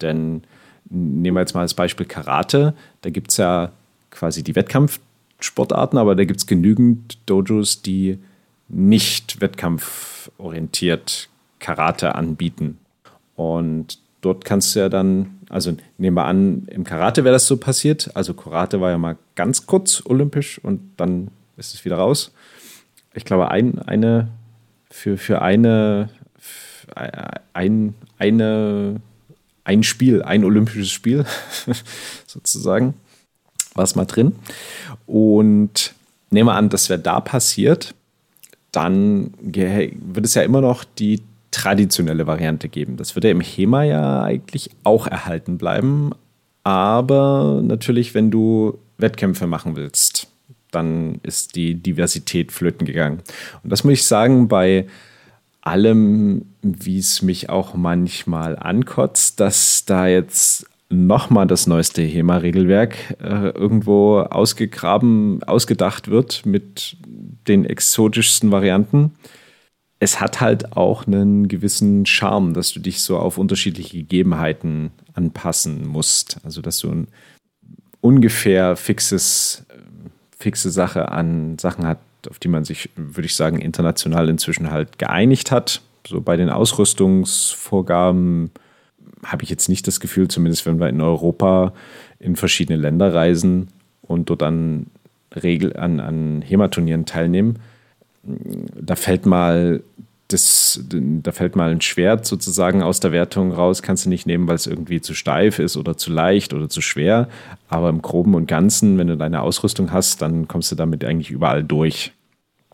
Denn nehmen wir jetzt mal als Beispiel Karate. Da gibt es ja quasi die Wettkampfsportarten, aber da gibt es genügend Dojos, die nicht wettkampforientiert Karate anbieten. Und dort kannst du ja dann, also nehmen wir an, im Karate wäre das so passiert. Also Karate war ja mal ganz kurz olympisch und dann ist es wieder raus. Ich glaube, ein, eine für, für eine, ein, eine, ein Spiel, ein olympisches Spiel sozusagen, war es mal drin. Und nehmen wir an, das wäre da passiert dann wird es ja immer noch die traditionelle Variante geben. Das wird ja im HEMA ja eigentlich auch erhalten bleiben. Aber natürlich, wenn du Wettkämpfe machen willst, dann ist die Diversität flöten gegangen. Und das muss ich sagen, bei allem, wie es mich auch manchmal ankotzt, dass da jetzt nochmal das neueste HEMA-Regelwerk äh, irgendwo ausgegraben, ausgedacht wird mit den exotischsten Varianten. Es hat halt auch einen gewissen Charme, dass du dich so auf unterschiedliche Gegebenheiten anpassen musst. Also, dass du ein ungefähr fixes, fixe Sache an Sachen hat, auf die man sich, würde ich sagen, international inzwischen halt geeinigt hat. So bei den Ausrüstungsvorgaben habe ich jetzt nicht das Gefühl, zumindest wenn wir in Europa in verschiedene Länder reisen und dort an, Regel, an, an HEMA-Turnieren teilnehmen, da fällt mal das, da fällt mal ein Schwert sozusagen aus der Wertung raus, kannst du nicht nehmen, weil es irgendwie zu steif ist oder zu leicht oder zu schwer. Aber im Groben und Ganzen, wenn du deine Ausrüstung hast, dann kommst du damit eigentlich überall durch.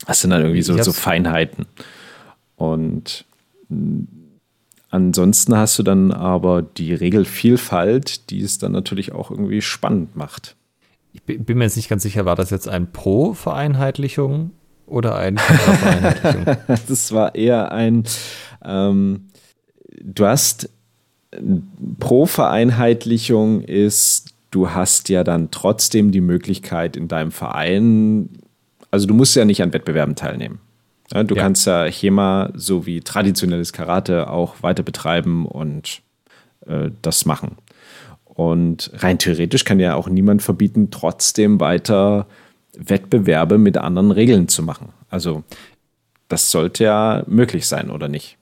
Das sind dann irgendwie so, so Feinheiten. Und Ansonsten hast du dann aber die Regelvielfalt, die es dann natürlich auch irgendwie spannend macht. Ich bin mir jetzt nicht ganz sicher, war das jetzt ein Pro-Vereinheitlichung oder ein Vereinheitlichung? das war eher ein, ähm, du hast Pro-Vereinheitlichung ist, du hast ja dann trotzdem die Möglichkeit in deinem Verein, also du musst ja nicht an Wettbewerben teilnehmen. Ja, du ja. kannst ja HEMA sowie traditionelles Karate auch weiter betreiben und äh, das machen. Und rein theoretisch kann ja auch niemand verbieten, trotzdem weiter Wettbewerbe mit anderen Regeln zu machen. Also das sollte ja möglich sein, oder nicht?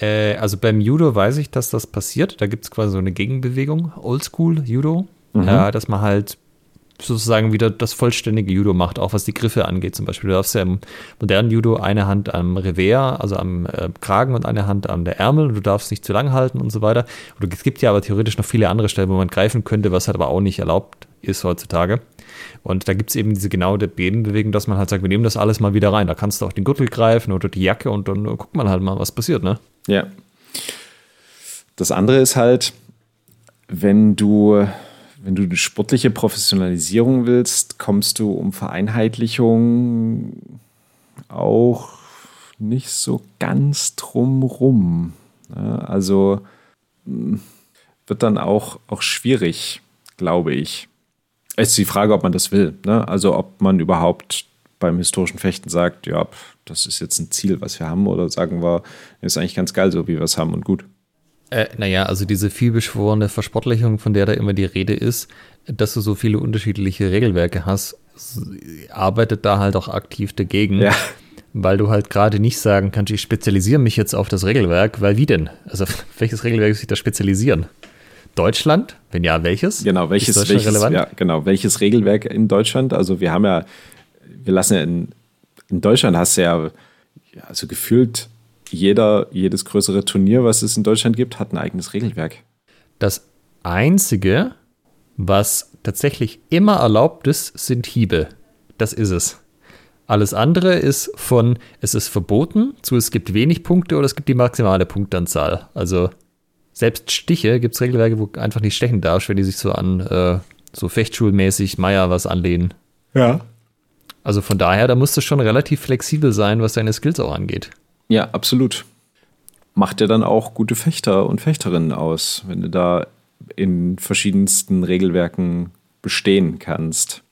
Äh, also beim Judo weiß ich, dass das passiert. Da gibt es quasi so eine Gegenbewegung, Oldschool Judo, mhm. äh, dass man halt sozusagen wieder das vollständige Judo macht, auch was die Griffe angeht. Zum Beispiel, du darfst ja im modernen Judo eine Hand am Revers, also am äh, Kragen und eine Hand an der Ärmel. Du darfst nicht zu lang halten und so weiter. Und es gibt ja aber theoretisch noch viele andere Stellen, wo man greifen könnte, was halt aber auch nicht erlaubt ist heutzutage. Und da gibt es eben diese genaue Bewegung, dass man halt sagt, wir nehmen das alles mal wieder rein. Da kannst du auch den Gürtel greifen oder die Jacke und dann guckt man halt mal, was passiert, ne? Ja. Das andere ist halt, wenn du wenn du eine sportliche Professionalisierung willst, kommst du um Vereinheitlichung auch nicht so ganz drum rum. Also hm, wird dann auch, auch schwierig, glaube ich. Es ist die Frage, ob man das will. Ne? Also ob man überhaupt beim historischen Fechten sagt, ja, das ist jetzt ein Ziel, was wir haben, oder sagen wir, ist eigentlich ganz geil, so wie wir es haben und gut. Äh, naja, also diese vielbeschworene Verspottlichung, von der da immer die Rede ist, dass du so viele unterschiedliche Regelwerke hast, arbeitet da halt auch aktiv dagegen. Ja. Weil du halt gerade nicht sagen kannst, ich spezialisiere mich jetzt auf das Regelwerk, weil wie denn? Also welches Regelwerk sich da spezialisieren? Deutschland? Wenn ja, welches? Genau, welches, welches, ja, genau, welches Regelwerk in Deutschland? Also wir haben ja, wir lassen ja in, in Deutschland hast du ja, ja also gefühlt jeder, jedes größere Turnier, was es in Deutschland gibt, hat ein eigenes Regelwerk. Das Einzige, was tatsächlich immer erlaubt ist, sind Hiebe. Das ist es. Alles andere ist von es ist verboten zu es gibt wenig Punkte oder es gibt die maximale Punktanzahl. Also selbst Stiche gibt es Regelwerke, wo du einfach nicht stechen darfst, wenn die sich so an äh, so fechtschulmäßig Meier was anlehnen. Ja. Also von daher, da musst du schon relativ flexibel sein, was deine Skills auch angeht. Ja, absolut. Macht ja dann auch gute Fechter und Fechterinnen aus, wenn du da in verschiedensten Regelwerken bestehen kannst.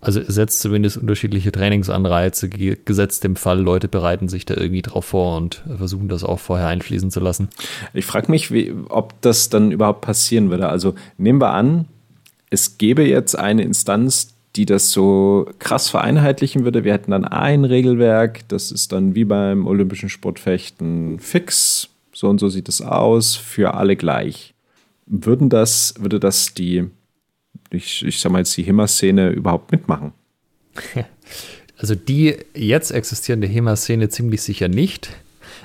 Also setzt zumindest unterschiedliche Trainingsanreize, gesetzt dem Fall, Leute bereiten sich da irgendwie drauf vor und versuchen das auch vorher einfließen zu lassen. Ich frage mich, wie, ob das dann überhaupt passieren würde. Also nehmen wir an, es gäbe jetzt eine Instanz, die das so krass vereinheitlichen würde. Wir hätten dann ein Regelwerk, das ist dann wie beim Olympischen Sportfechten fix. So und so sieht es aus, für alle gleich. Würden das, würde das die ich, ich sag mal jetzt die HEMA-Szene überhaupt mitmachen? Also die jetzt existierende HEMA-Szene ziemlich sicher nicht.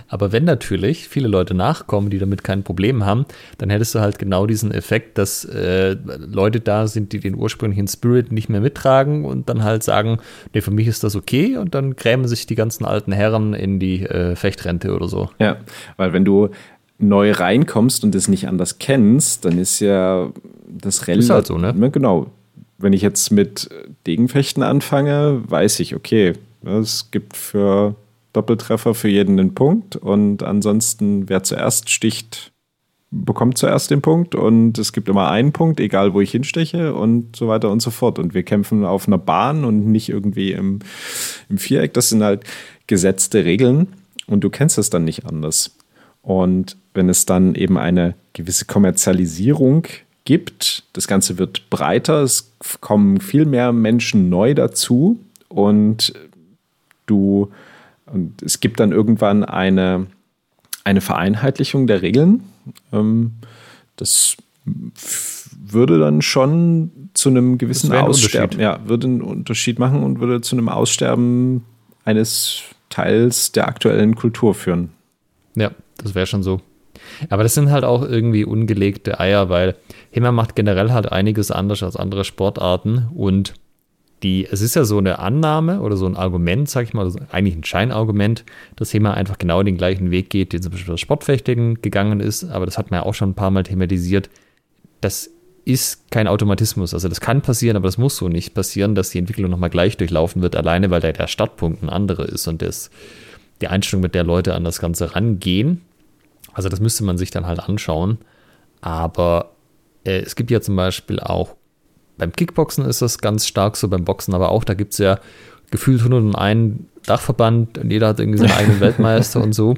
Aber wenn natürlich viele Leute nachkommen, die damit kein Problem haben, dann hättest du halt genau diesen Effekt, dass äh, Leute da sind, die den ursprünglichen Spirit nicht mehr mittragen und dann halt sagen, nee, für mich ist das okay und dann grämen sich die ganzen alten Herren in die äh, Fechtrente oder so. Ja, weil wenn du neu reinkommst und es nicht anders kennst, dann ist ja das relativ. Ist halt so, ne? Genau. Wenn ich jetzt mit Degenfechten anfange, weiß ich, okay, es gibt für Doppeltreffer für jeden einen Punkt und ansonsten, wer zuerst sticht, bekommt zuerst den Punkt und es gibt immer einen Punkt, egal wo ich hinsteche und so weiter und so fort. Und wir kämpfen auf einer Bahn und nicht irgendwie im, im Viereck. Das sind halt gesetzte Regeln und du kennst es dann nicht anders. Und wenn es dann eben eine gewisse Kommerzialisierung gibt, das Ganze wird breiter, es kommen viel mehr Menschen neu dazu und du und es gibt dann irgendwann eine, eine Vereinheitlichung der Regeln. Ähm, das würde dann schon zu einem gewissen Aussterben, ja, würde einen Unterschied machen und würde zu einem Aussterben eines Teils der aktuellen Kultur führen. Ja, das wäre schon so. Aber das sind halt auch irgendwie ungelegte Eier, weil Hema macht generell halt einiges anders als andere Sportarten und die, es ist ja so eine Annahme oder so ein Argument, sag ich mal, eigentlich ein Scheinargument, dass Hema einfach genau den gleichen Weg geht, den zum Beispiel das Sportfechten gegangen ist, aber das hat man ja auch schon ein paar Mal thematisiert. Das ist kein Automatismus. Also das kann passieren, aber das muss so nicht passieren, dass die Entwicklung nochmal gleich durchlaufen wird, alleine weil der, der Startpunkt ein anderer ist und das, die Einstellung, mit der Leute an das Ganze rangehen. Also das müsste man sich dann halt anschauen. Aber äh, es gibt ja zum Beispiel auch, beim Kickboxen ist das ganz stark so, beim Boxen aber auch, da gibt es ja gefühlt 101 Dachverband und jeder hat irgendwie seinen eigenen Weltmeister und so.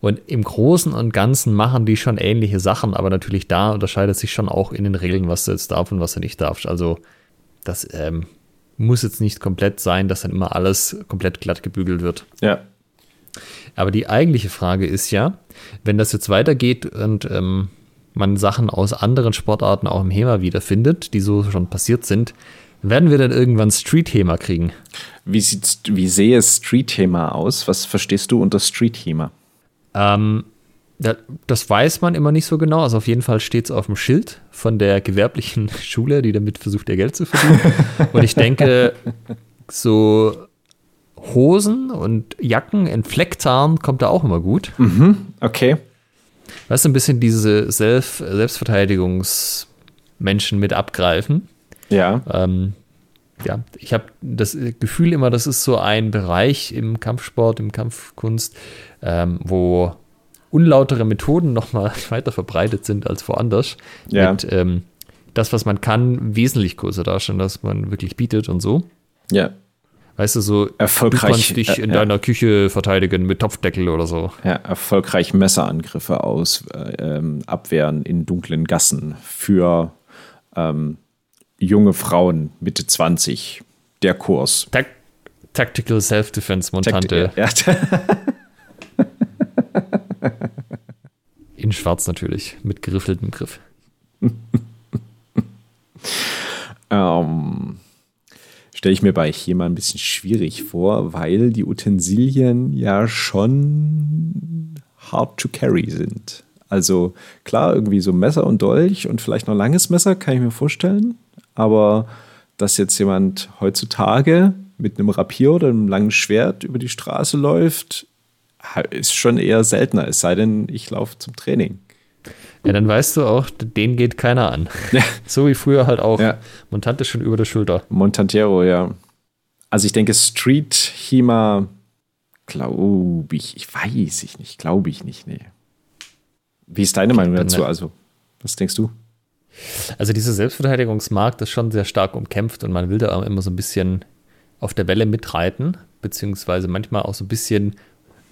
Und im Großen und Ganzen machen die schon ähnliche Sachen, aber natürlich da unterscheidet sich schon auch in den Regeln, was du jetzt darfst und was du nicht darfst. Also das ähm, muss jetzt nicht komplett sein, dass dann immer alles komplett glatt gebügelt wird. Ja. Aber die eigentliche Frage ist ja, wenn das jetzt weitergeht und ähm, man Sachen aus anderen Sportarten auch im HEMA wiederfindet, die so schon passiert sind, werden wir dann irgendwann Street-HEMA kriegen? Wie, sieht, wie sehe Street-HEMA aus? Was verstehst du unter Street-HEMA? Ähm, das weiß man immer nicht so genau. Also auf jeden Fall steht es auf dem Schild von der gewerblichen Schule, die damit versucht, ihr Geld zu verdienen. Und ich denke, so Hosen und Jacken in Flecktarn kommt da auch immer gut. Mhm, okay. Weißt du, ein bisschen diese Selbst Selbstverteidigungsmenschen mit abgreifen. Ja. Ähm, ja, ich habe das Gefühl immer, das ist so ein Bereich im Kampfsport, im Kampfkunst, ähm, wo unlautere Methoden nochmal weiter verbreitet sind als woanders. Ja. Mit ähm, das, was man kann, wesentlich größer darstellen, dass man wirklich bietet und so. Ja. Weißt du, so Erfolgreich, du kannst dich äh, in ja. deiner Küche verteidigen mit Topfdeckel oder so. ja, erfolgreich Messerangriffe aus äh, ähm, abwehren in dunklen Gassen für ähm, junge Frauen Mitte 20. Der Kurs. Tak Tactical Self-Defense Montante Ja, in schwarz natürlich, mit geriffeltem Griff. ähm, Stelle ich mir bei mal ein bisschen schwierig vor, weil die Utensilien ja schon hard to carry sind. Also klar, irgendwie so Messer und Dolch und vielleicht noch langes Messer, kann ich mir vorstellen. Aber dass jetzt jemand heutzutage mit einem Rapier oder einem langen Schwert über die Straße läuft, ist schon eher seltener, es sei denn, ich laufe zum Training. Ja, dann weißt du auch, den geht keiner an. Ja. So wie früher halt auch. Ja. Montante schon über der Schulter. Montantero, ja. Also ich denke, Street Hema, glaube ich, ich weiß ich nicht, glaube ich nicht, nee. Wie ist deine Meinung dazu? ne- Also, was denkst du? Also dieser Selbstverteidigungsmarkt ist schon sehr stark umkämpft und man will da auch immer so ein bisschen auf der Welle mitreiten, beziehungsweise manchmal auch so ein bisschen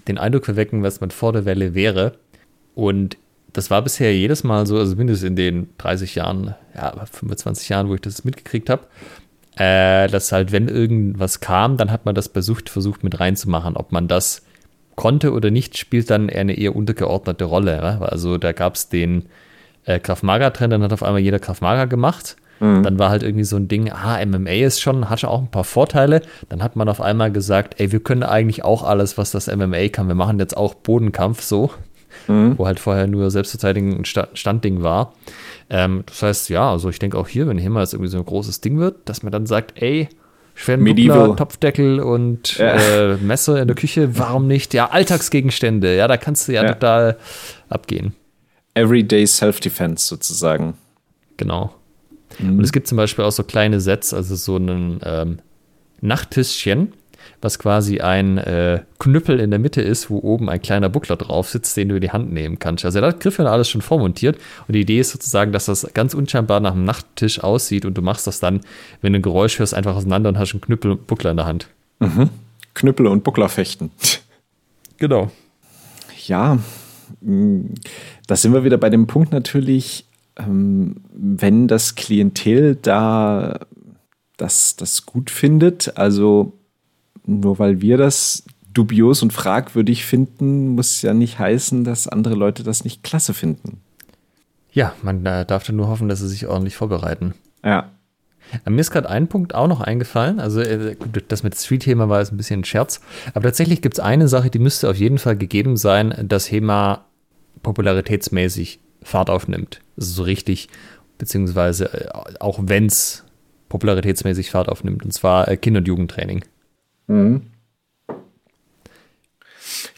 den Eindruck verwecken, was man vor der Welle wäre. Und das war bisher jedes Mal so, also mindestens in den 30 Jahren, ja, 25 Jahren, wo ich das mitgekriegt habe, äh, dass halt, wenn irgendwas kam, dann hat man das versucht, versucht mit reinzumachen. Ob man das konnte oder nicht, spielt dann eher eine eher untergeordnete Rolle. Ja? Also da gab es den äh, Krav Maga-Trend, dann hat auf einmal jeder Krav Maga gemacht. Dann war halt irgendwie so ein Ding, ah, MMA ist schon, hat schon auch ein paar Vorteile. Dann hat man auf einmal gesagt, ey, wir können eigentlich auch alles, was das MMA kann. Wir machen jetzt auch Bodenkampf so, wo halt vorher nur Selbstverteidigung ein Sta Standding war. Ähm, das heißt, ja, also ich denke auch hier, wenn hier mal jetzt irgendwie so ein großes Ding wird, dass man dann sagt, ey. Schwellenbuckler, Topfdeckel und Ja. äh, Messer in der Küche, warum nicht? Ja, Alltagsgegenstände, ja, da kannst du ja, Ja. total abgehen. Everyday Self-Defense sozusagen. Genau. Und es gibt zum Beispiel auch so kleine Sets, also so ein ähm, Nachttischchen, was quasi ein äh, Knüppel in der Mitte ist, wo oben ein kleiner Buckler drauf sitzt, den du in die Hand nehmen kannst. Also da hat Griffin alles schon vormontiert. Und die Idee ist sozusagen, dass das ganz unscheinbar nach einem Nachttisch aussieht und du machst das dann, wenn du ein Geräusch hörst, einfach auseinander und hast einen Knüppel und Buckler in der Hand. Knüppel und Buckler fechten. Genau. Ja, mh, da sind wir wieder bei dem Punkt natürlich, ähm, wenn das Klientel da das, das gut findet, also nur weil wir das dubios und fragwürdig finden, muss ja nicht heißen, dass andere Leute das nicht klasse finden. Ja, man äh, darf dann nur hoffen, dass sie sich ordentlich vorbereiten. Ja. Äh, Mir ist gerade ein Punkt auch noch eingefallen. Also, äh, das mit Street-Thema war jetzt ein bisschen ein Scherz. Aber tatsächlich gibt es eine Sache, die müsste auf jeden Fall gegeben sein, dass HEMA popularitätsmäßig Fahrt aufnimmt. Also so richtig, beziehungsweise äh, auch wenn es popularitätsmäßig Fahrt aufnimmt. Und zwar Kinder- und Jugendtraining.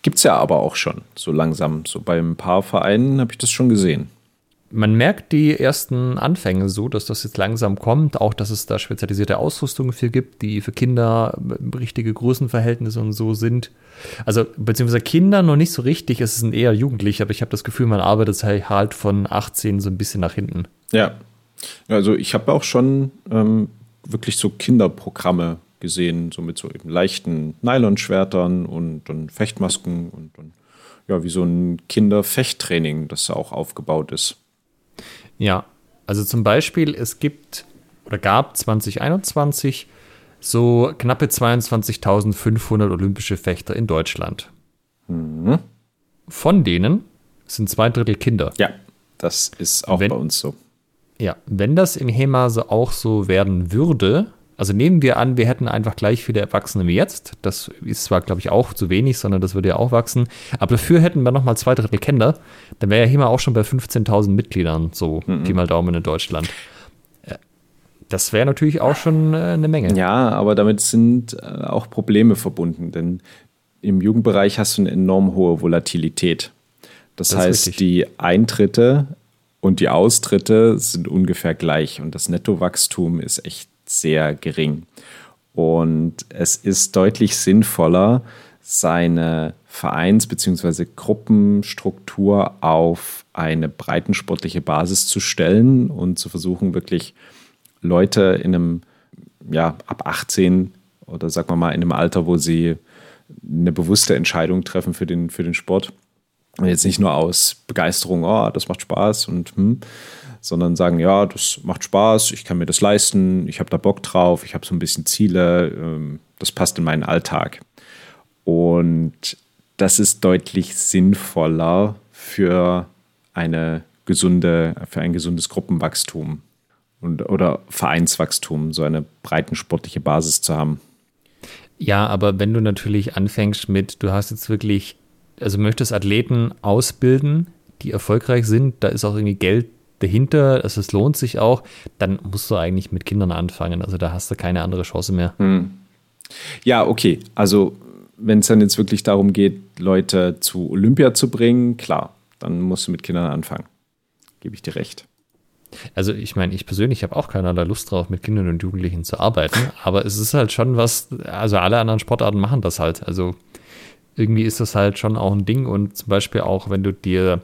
Gibt es ja aber auch schon, so langsam. So bei ein paar Vereinen habe ich das schon gesehen. Man merkt die ersten Anfänge so, dass das jetzt langsam kommt, auch dass es da spezialisierte Ausrüstung für gibt, die für Kinder äh, richtige Größenverhältnisse und so sind. Also beziehungsweise Kinder noch nicht so richtig, es sind eher Jugendliche, aber ich habe das Gefühl, man arbeitet halt von 18 so ein bisschen nach hinten. Ja. Also ich habe auch schon ähm, wirklich so Kinderprogramme gesehen, so mit so eben leichten Nylonschwertern und, und Fechtmasken und, und ja, wie so ein Kinderfechttraining, das da auch aufgebaut ist. Ja, also zum Beispiel, es gibt oder gab 2021 so knappe 22.500 olympische Fechter in Deutschland. Von denen sind zwei Drittel Kinder. Ja, das ist auch Wenn- bei uns so. Ja, wenn das im HEMA so auch so werden würde, also nehmen wir an, wir hätten einfach gleich viele Erwachsene wie jetzt. Das ist zwar, glaube ich, auch zu wenig, sondern das würde ja auch wachsen. Aber dafür hätten wir nochmal zwei Drittel Kinder. Dann wäre ja HEMA auch schon bei 15.000 Mitgliedern, so Pi mal Daumen in Deutschland. Äh, Das wäre natürlich auch schon äh, eine Menge. Ja, aber damit sind äh, auch Probleme verbunden, denn im Jugendbereich hast du eine enorm hohe Volatilität. Das, Das heißt, die Eintritte und die Austritte sind ungefähr gleich und das Nettowachstum ist echt sehr gering. Und es ist deutlich sinnvoller, seine Vereins- bzw. Gruppenstruktur auf eine breitensportliche Basis zu stellen und zu versuchen, wirklich Leute in einem, ja, ab 18 oder sagen wir mal in einem Alter, wo sie eine bewusste Entscheidung treffen für den, für den Sport. Und jetzt nicht nur aus Begeisterung, oh, das macht Spaß und hm, sondern sagen, ja, das macht Spaß, ich kann mir das leisten, ich habe da Bock drauf, ich habe so ein bisschen Ziele, ähm, das passt in meinen Alltag. Und das ist deutlich sinnvoller für eine gesunde, für ein gesundes Gruppenwachstum und, oder Vereinswachstum, so eine breitensportliche Basis zu haben. Ja, aber wenn du natürlich anfängst mit, du hast jetzt wirklich, also möchtest Athleten ausbilden, die erfolgreich sind, da ist auch irgendwie Geld dahinter, also es lohnt sich auch, dann musst du eigentlich mit Kindern anfangen. Also da hast du keine andere Chance mehr. Hm. Ja, okay. Also wenn es dann jetzt wirklich darum geht, Leute zu Olympia zu bringen, klar, dann musst du mit Kindern anfangen. Gebe ich dir recht. Also ich meine, ich persönlich habe auch keinerlei Lust drauf, mit Kindern und Jugendlichen zu arbeiten, aber es ist halt schon was, also alle anderen Sportarten machen das halt. Also irgendwie ist das halt schon auch ein Ding und zum Beispiel auch, wenn du dir,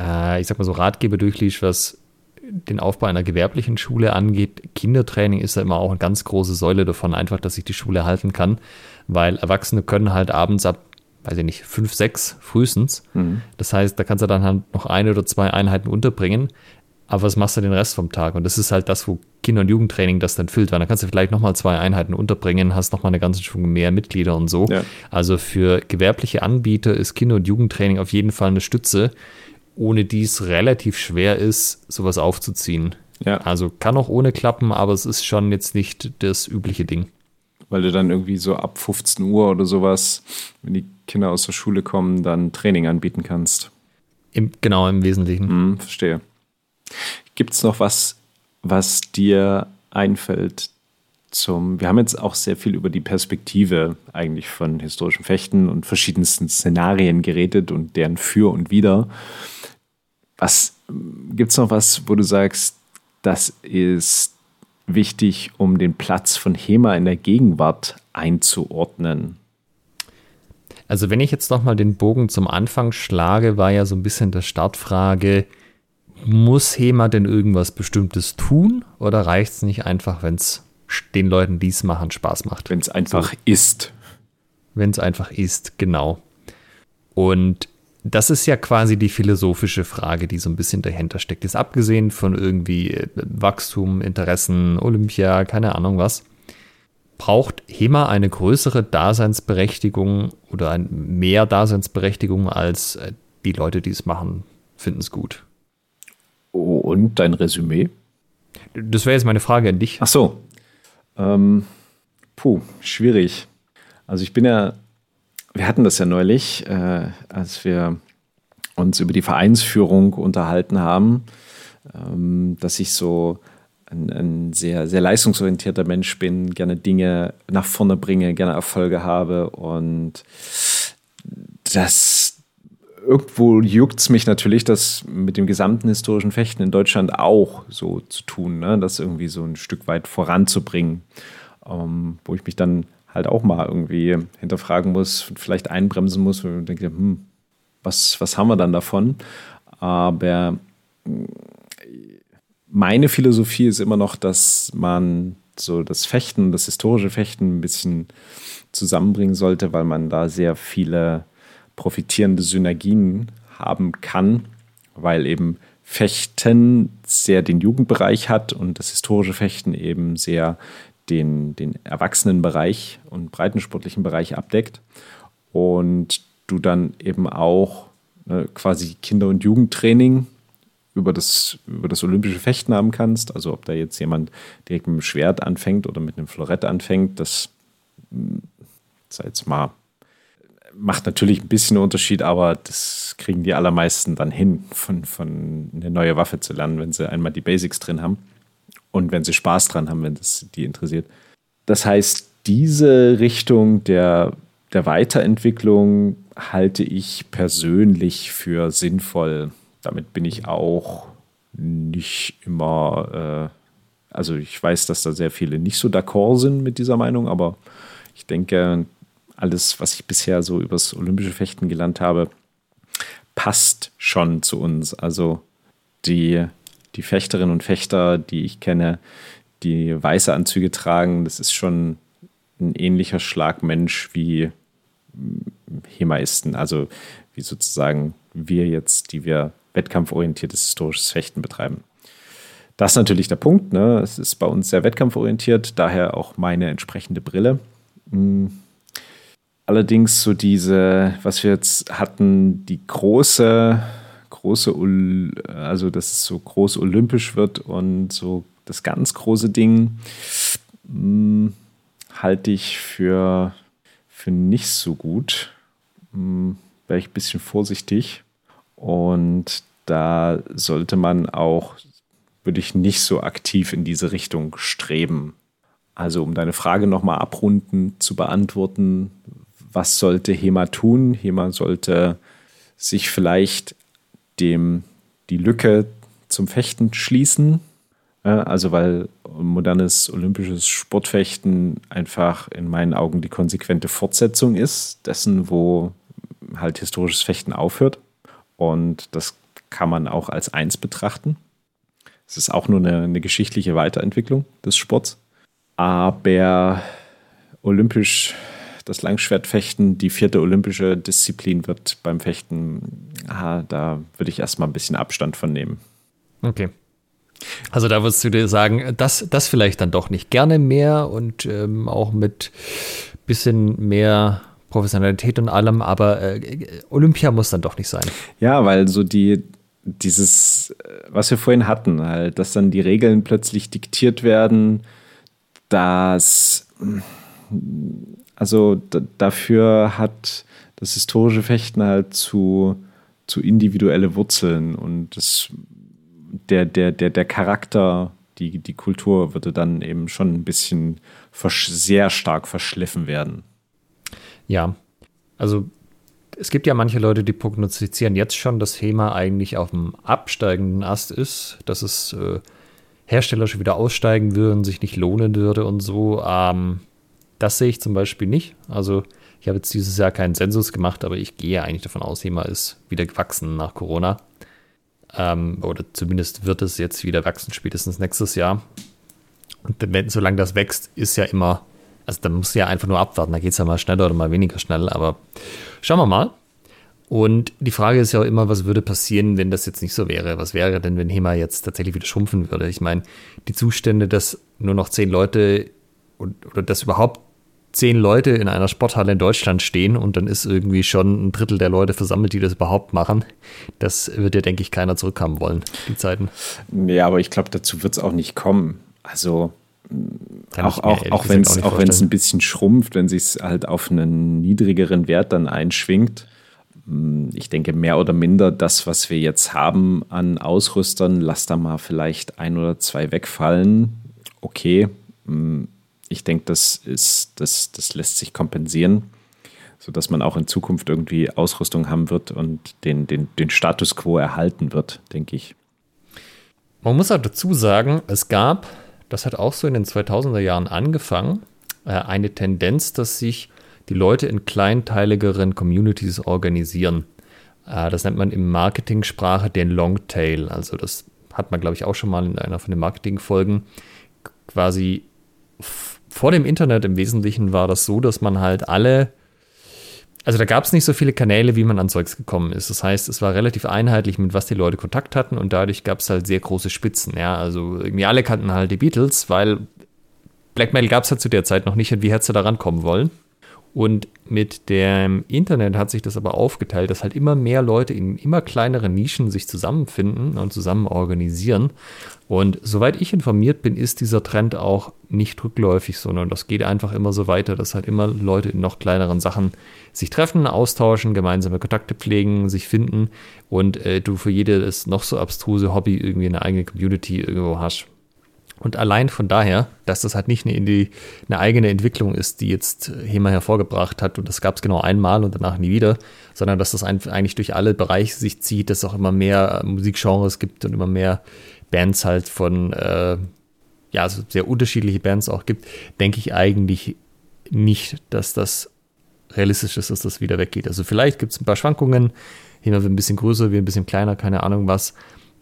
äh, ich sag mal so, Ratgeber durchliest, was den Aufbau einer gewerblichen Schule angeht, Kindertraining ist ja immer auch eine ganz große Säule davon, einfach, dass sich die Schule halten kann, weil Erwachsene können halt abends ab, weiß ich nicht, fünf, sechs frühestens. Mhm. Das heißt, da kannst du dann halt noch eine oder zwei Einheiten unterbringen. Aber was machst du den Rest vom Tag? Und das ist halt das, wo Kinder- und Jugendtraining das dann füllt, weil dann kannst du vielleicht nochmal zwei Einheiten unterbringen, hast nochmal eine ganze Schwung mehr Mitglieder und so. Ja. Also für gewerbliche Anbieter ist Kinder- und Jugendtraining auf jeden Fall eine Stütze ohne die es relativ schwer ist, sowas aufzuziehen. Ja. Also kann auch ohne klappen, aber es ist schon jetzt nicht das übliche Ding. Weil du dann irgendwie so ab 15 Uhr oder sowas, wenn die Kinder aus der Schule kommen, dann Training anbieten kannst. Im, genau, im Wesentlichen. Hm, verstehe. Gibt es noch was, was dir einfällt zum. Wir haben jetzt auch sehr viel über die Perspektive eigentlich von historischen Fechten und verschiedensten Szenarien geredet und deren Für und Wider. Was gibt es noch was, wo du sagst, das ist wichtig, um den Platz von HEMA in der Gegenwart einzuordnen? Also wenn ich jetzt nochmal den Bogen zum Anfang schlage, war ja so ein bisschen der Startfrage, muss HEMA denn irgendwas Bestimmtes tun oder reicht es nicht einfach, wenn es den Leuten, die es machen, Spaß macht? Wenn es einfach so. ist. Wenn es einfach ist, genau. Und das ist ja quasi die philosophische Frage, die so ein bisschen dahinter steckt. Jetzt abgesehen von irgendwie äh, Wachstum, Interessen, Olympia, keine Ahnung was. Braucht HEMA eine größere Daseinsberechtigung oder mehr Daseinsberechtigung als äh, die Leute, die es machen, finden es gut? Und dein Resümee? Das wäre jetzt meine Frage an dich. Ach so. Ähm, puh, schwierig. Also ich bin ja wir hatten das ja neulich, äh, als wir uns über die Vereinsführung unterhalten haben, ähm, dass ich so ein, ein, sehr, sehr leistungsorientierter Mensch bin, gerne Dinge nach vorne bringe, gerne Erfolge habe und das irgendwo juckt es mich natürlich, das mit dem gesamten historischen Fechten in Deutschland auch so zu tun, ne? das irgendwie so ein Stück weit voranzubringen, ähm, wo ich mich dann halt auch mal irgendwie hinterfragen muss, vielleicht einbremsen muss, und denke, hm, was, was haben wir dann davon? Aber hm, meine Philosophie ist immer noch, dass man so das Fechten, das historische Fechten ein bisschen zusammenbringen sollte, weil man da sehr viele profitierende Synergien haben kann, weil eben Fechten sehr den Jugendbereich hat und das historische Fechten eben sehr den, den Erwachsenenbereich und breitensportlichen Bereich abdeckt und du dann eben auch ne, quasi Kinder- und Jugendtraining über das, über das olympische Fechten haben kannst. Also ob da jetzt jemand direkt mit einem Schwert anfängt oder mit einem Florett anfängt, das sei jetzt mal macht natürlich ein bisschen Unterschied, aber das kriegen die allermeisten dann hin, von, von eine neue Waffe zu lernen, wenn sie einmal die Basics drin haben und wenn sie Spaß dran haben, wenn das die interessiert. Das heißt, diese Richtung der, der Weiterentwicklung halte ich persönlich für sinnvoll. Damit bin ich auch nicht immer, äh, also ich weiß, dass da sehr viele nicht so d'accord sind mit dieser Meinung, aber ich denke, alles, was ich bisher so übers olympische Fechten gelernt habe, passt schon zu uns. Also die, die Fechterinnen und Fechter, die ich kenne, die weiße Anzüge tragen, das ist schon ein ähnlicher Schlagmensch wie Hemaisten, also wie sozusagen wir jetzt, die wir wettkampforientiertes historisches Fechten betreiben. Das ist natürlich der Punkt. Ne? Es ist bei uns sehr wettkampforientiert, daher auch meine entsprechende Brille. Hm. Allerdings so diese, was wir jetzt hatten, die große, große, also dass es so groß olympisch wird und so das ganz große Ding, hm, halte ich für, für nicht so gut. Hm, Wäre ich ein bisschen vorsichtig. Und da sollte man auch, würde ich nicht so aktiv in diese Richtung streben. Also um deine Frage nochmal abrunden zu beantworten, was sollte HEMA tun? HEMA sollte sich vielleicht dem die Lücke zum Fechten schließen. Also weil modernes olympisches Sportfechten einfach in meinen Augen die konsequente Fortsetzung ist dessen, wo halt historisches Fechten aufhört. Und das kann man auch als eins betrachten. Es ist auch nur eine, eine geschichtliche Weiterentwicklung des Sports. Aber olympisch das Langschwertfechten die vierte olympische Disziplin wird beim Fechten, aha, da würde ich erstmal ein bisschen Abstand von nehmen. Okay. Also da würdest du dir sagen, das, das vielleicht dann doch nicht gerne mehr und ähm, auch mit bisschen mehr Professionalität und allem, aber äh, Olympia muss dann doch nicht sein. Ja, weil so die, dieses, äh, was wir vorhin hatten, halt, dass dann die Regeln plötzlich diktiert werden, dass also dafür hat das historische Fechten halt zu, zu individuelle Wurzeln und das, der, der, der, der Charakter, die, die Kultur würde dann eben schon ein bisschen sehr stark verschliffen werden. Ja, also es gibt ja manche Leute, die prognostizieren jetzt schon, dass HEMA eigentlich auf dem absteigenden Ast ist, dass es äh, Hersteller schon wieder aussteigen würden, sich nicht lohnen würde und so. Ähm, das sehe ich zum Beispiel nicht. Also ich habe jetzt dieses Jahr keinen Sensus gemacht, aber ich gehe eigentlich davon aus, HEMA ist wieder gewachsen nach Corona. Ähm, oder zumindest wird es jetzt wieder wachsen, spätestens nächstes Jahr. Und wenn, solange das wächst, ist ja immer, also dann musst du ja einfach nur abwarten, da geht es ja mal schneller oder mal weniger schnell, aber schauen wir mal. Und die Frage ist ja auch immer, was würde passieren, wenn das jetzt nicht so wäre? Was wäre denn, wenn HEMA jetzt tatsächlich wieder schrumpfen würde? Ich meine, die Zustände, dass nur noch zehn Leute oder dass überhaupt zehn Leute in einer Sporthalle in Deutschland stehen und dann ist irgendwie schon ein Drittel der Leute versammelt, die das überhaupt machen. Das wird ja, denke ich, keiner zurückhaben wollen, die Zeiten. Ja, aber ich glaube, dazu wird es auch nicht kommen. Also Kann auch, auch, auch wenn es auch ein bisschen schrumpft, wenn sich halt auf einen niedrigeren Wert dann einschwingt. Hm, ich denke, mehr oder minder das, was wir jetzt haben an Ausrüstern, lass da mal vielleicht ein oder zwei wegfallen. Okay, hm, ich denke, das ist, das, das lässt sich kompensieren, sodass man auch in Zukunft irgendwie Ausrüstung haben wird und den, den, den Status quo erhalten wird, denke ich. Man muss auch dazu sagen, es gab, das hat auch so in den 2000er Jahren angefangen, äh, eine Tendenz, dass sich die Leute in kleinteiligeren Communities organisieren. Äh, das nennt man im Marketing-Sprache den Longtail. Also das hat man, glaube ich, auch schon mal in einer von den Marketing-Folgen quasi vor dem Internet im Wesentlichen war das so, dass man halt alle, also da gab es nicht so viele Kanäle, wie man an Zeugs gekommen ist. Das heißt, es war relativ einheitlich, mit was die Leute Kontakt hatten und dadurch gab es halt sehr große Spitzen. Ja, also irgendwie alle kannten halt die Beatles, weil Black Metal gab es halt zu der Zeit noch nicht und wie hättest du da rankommen wollen? Und mit dem Internet hat sich das aber aufgeteilt, dass halt immer mehr Leute in immer kleineren Nischen sich zusammenfinden und zusammen organisieren. Und soweit ich informiert bin, ist dieser Trend auch nicht rückläufig, sondern das geht einfach immer so weiter, dass halt immer Leute in noch kleineren Sachen sich treffen, austauschen, gemeinsame Kontakte pflegen, sich finden und äh, du für jedes noch so abstruse Hobby irgendwie eine eigene Community irgendwo hast. Und allein von daher, dass das halt nicht eine, eine eigene Entwicklung ist, die jetzt HEMA hervorgebracht hat und das gab es genau einmal und danach nie wieder, sondern dass das eigentlich durch alle Bereiche sich zieht, dass es auch immer mehr Musikgenres gibt und immer mehr Bands halt von, äh, ja, also sehr unterschiedliche Bands auch gibt, denke ich eigentlich nicht, dass das realistisch ist, dass das wieder weggeht. Also vielleicht gibt es ein paar Schwankungen, HEMA wird ein bisschen größer, wird ein bisschen kleiner, keine Ahnung was.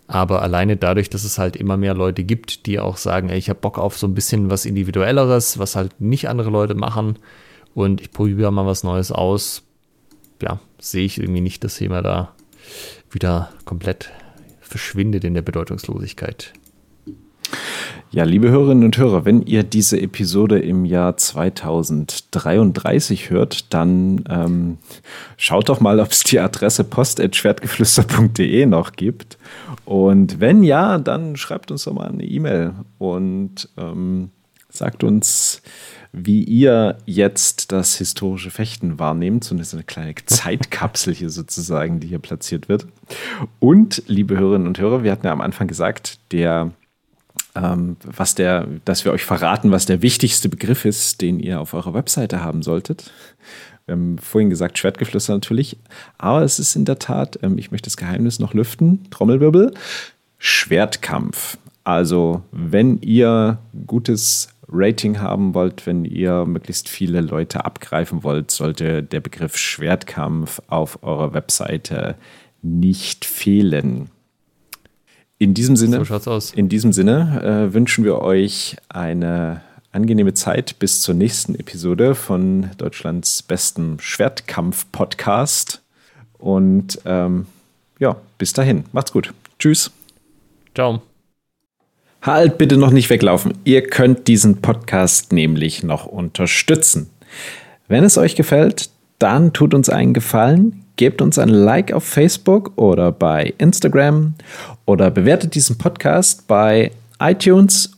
Aber alleine dadurch, dass es halt immer mehr Leute gibt, die auch sagen, ey, ich habe Bock auf so ein bisschen was Individuelleres, was halt nicht andere Leute machen und ich probiere mal was Neues aus, ja, sehe ich irgendwie nicht, dass HEMA da wieder komplett verschwindet in der Bedeutungslosigkeit. Ja, liebe Hörerinnen und Hörer, wenn ihr diese Episode im Jahr 2033 hört, dann ähm, schaut doch mal, ob es die Adresse post.schwertgeflüster.de noch gibt. Und wenn ja, dann schreibt uns doch mal eine E-Mail und ähm, sagt uns, wie ihr jetzt das historische Fechten wahrnehmt. Zumindest eine kleine Zeitkapsel hier sozusagen, die hier platziert wird. Und, liebe Hörerinnen und Hörer, wir hatten ja am Anfang gesagt, der ähm, was der, dass wir euch verraten, was der wichtigste Begriff ist, den ihr auf eurer Webseite haben solltet. Wir haben vorhin gesagt, Schwertgeflüster natürlich, aber es ist in der Tat, ähm, ich möchte das Geheimnis noch lüften, Trommelwirbel, Schwertkampf. Also, wenn ihr gutes Rating haben wollt, wenn ihr möglichst viele Leute abgreifen wollt, sollte der Begriff Schwertkampf auf eurer Webseite nicht fehlen. In diesem Sinne, so In diesem Sinne äh, wünschen wir euch eine angenehme Zeit bis zur nächsten Episode von Deutschlands bestem Schwertkampf-Podcast. Und ähm, ja, bis dahin. Macht's gut. Tschüss. Ciao. Halt bitte noch nicht weglaufen. Ihr könnt diesen Podcast nämlich noch unterstützen. Wenn es euch gefällt, dann tut uns einen Gefallen, gebt uns ein Like auf Facebook oder bei Instagram oder bewertet diesen Podcast bei iTunes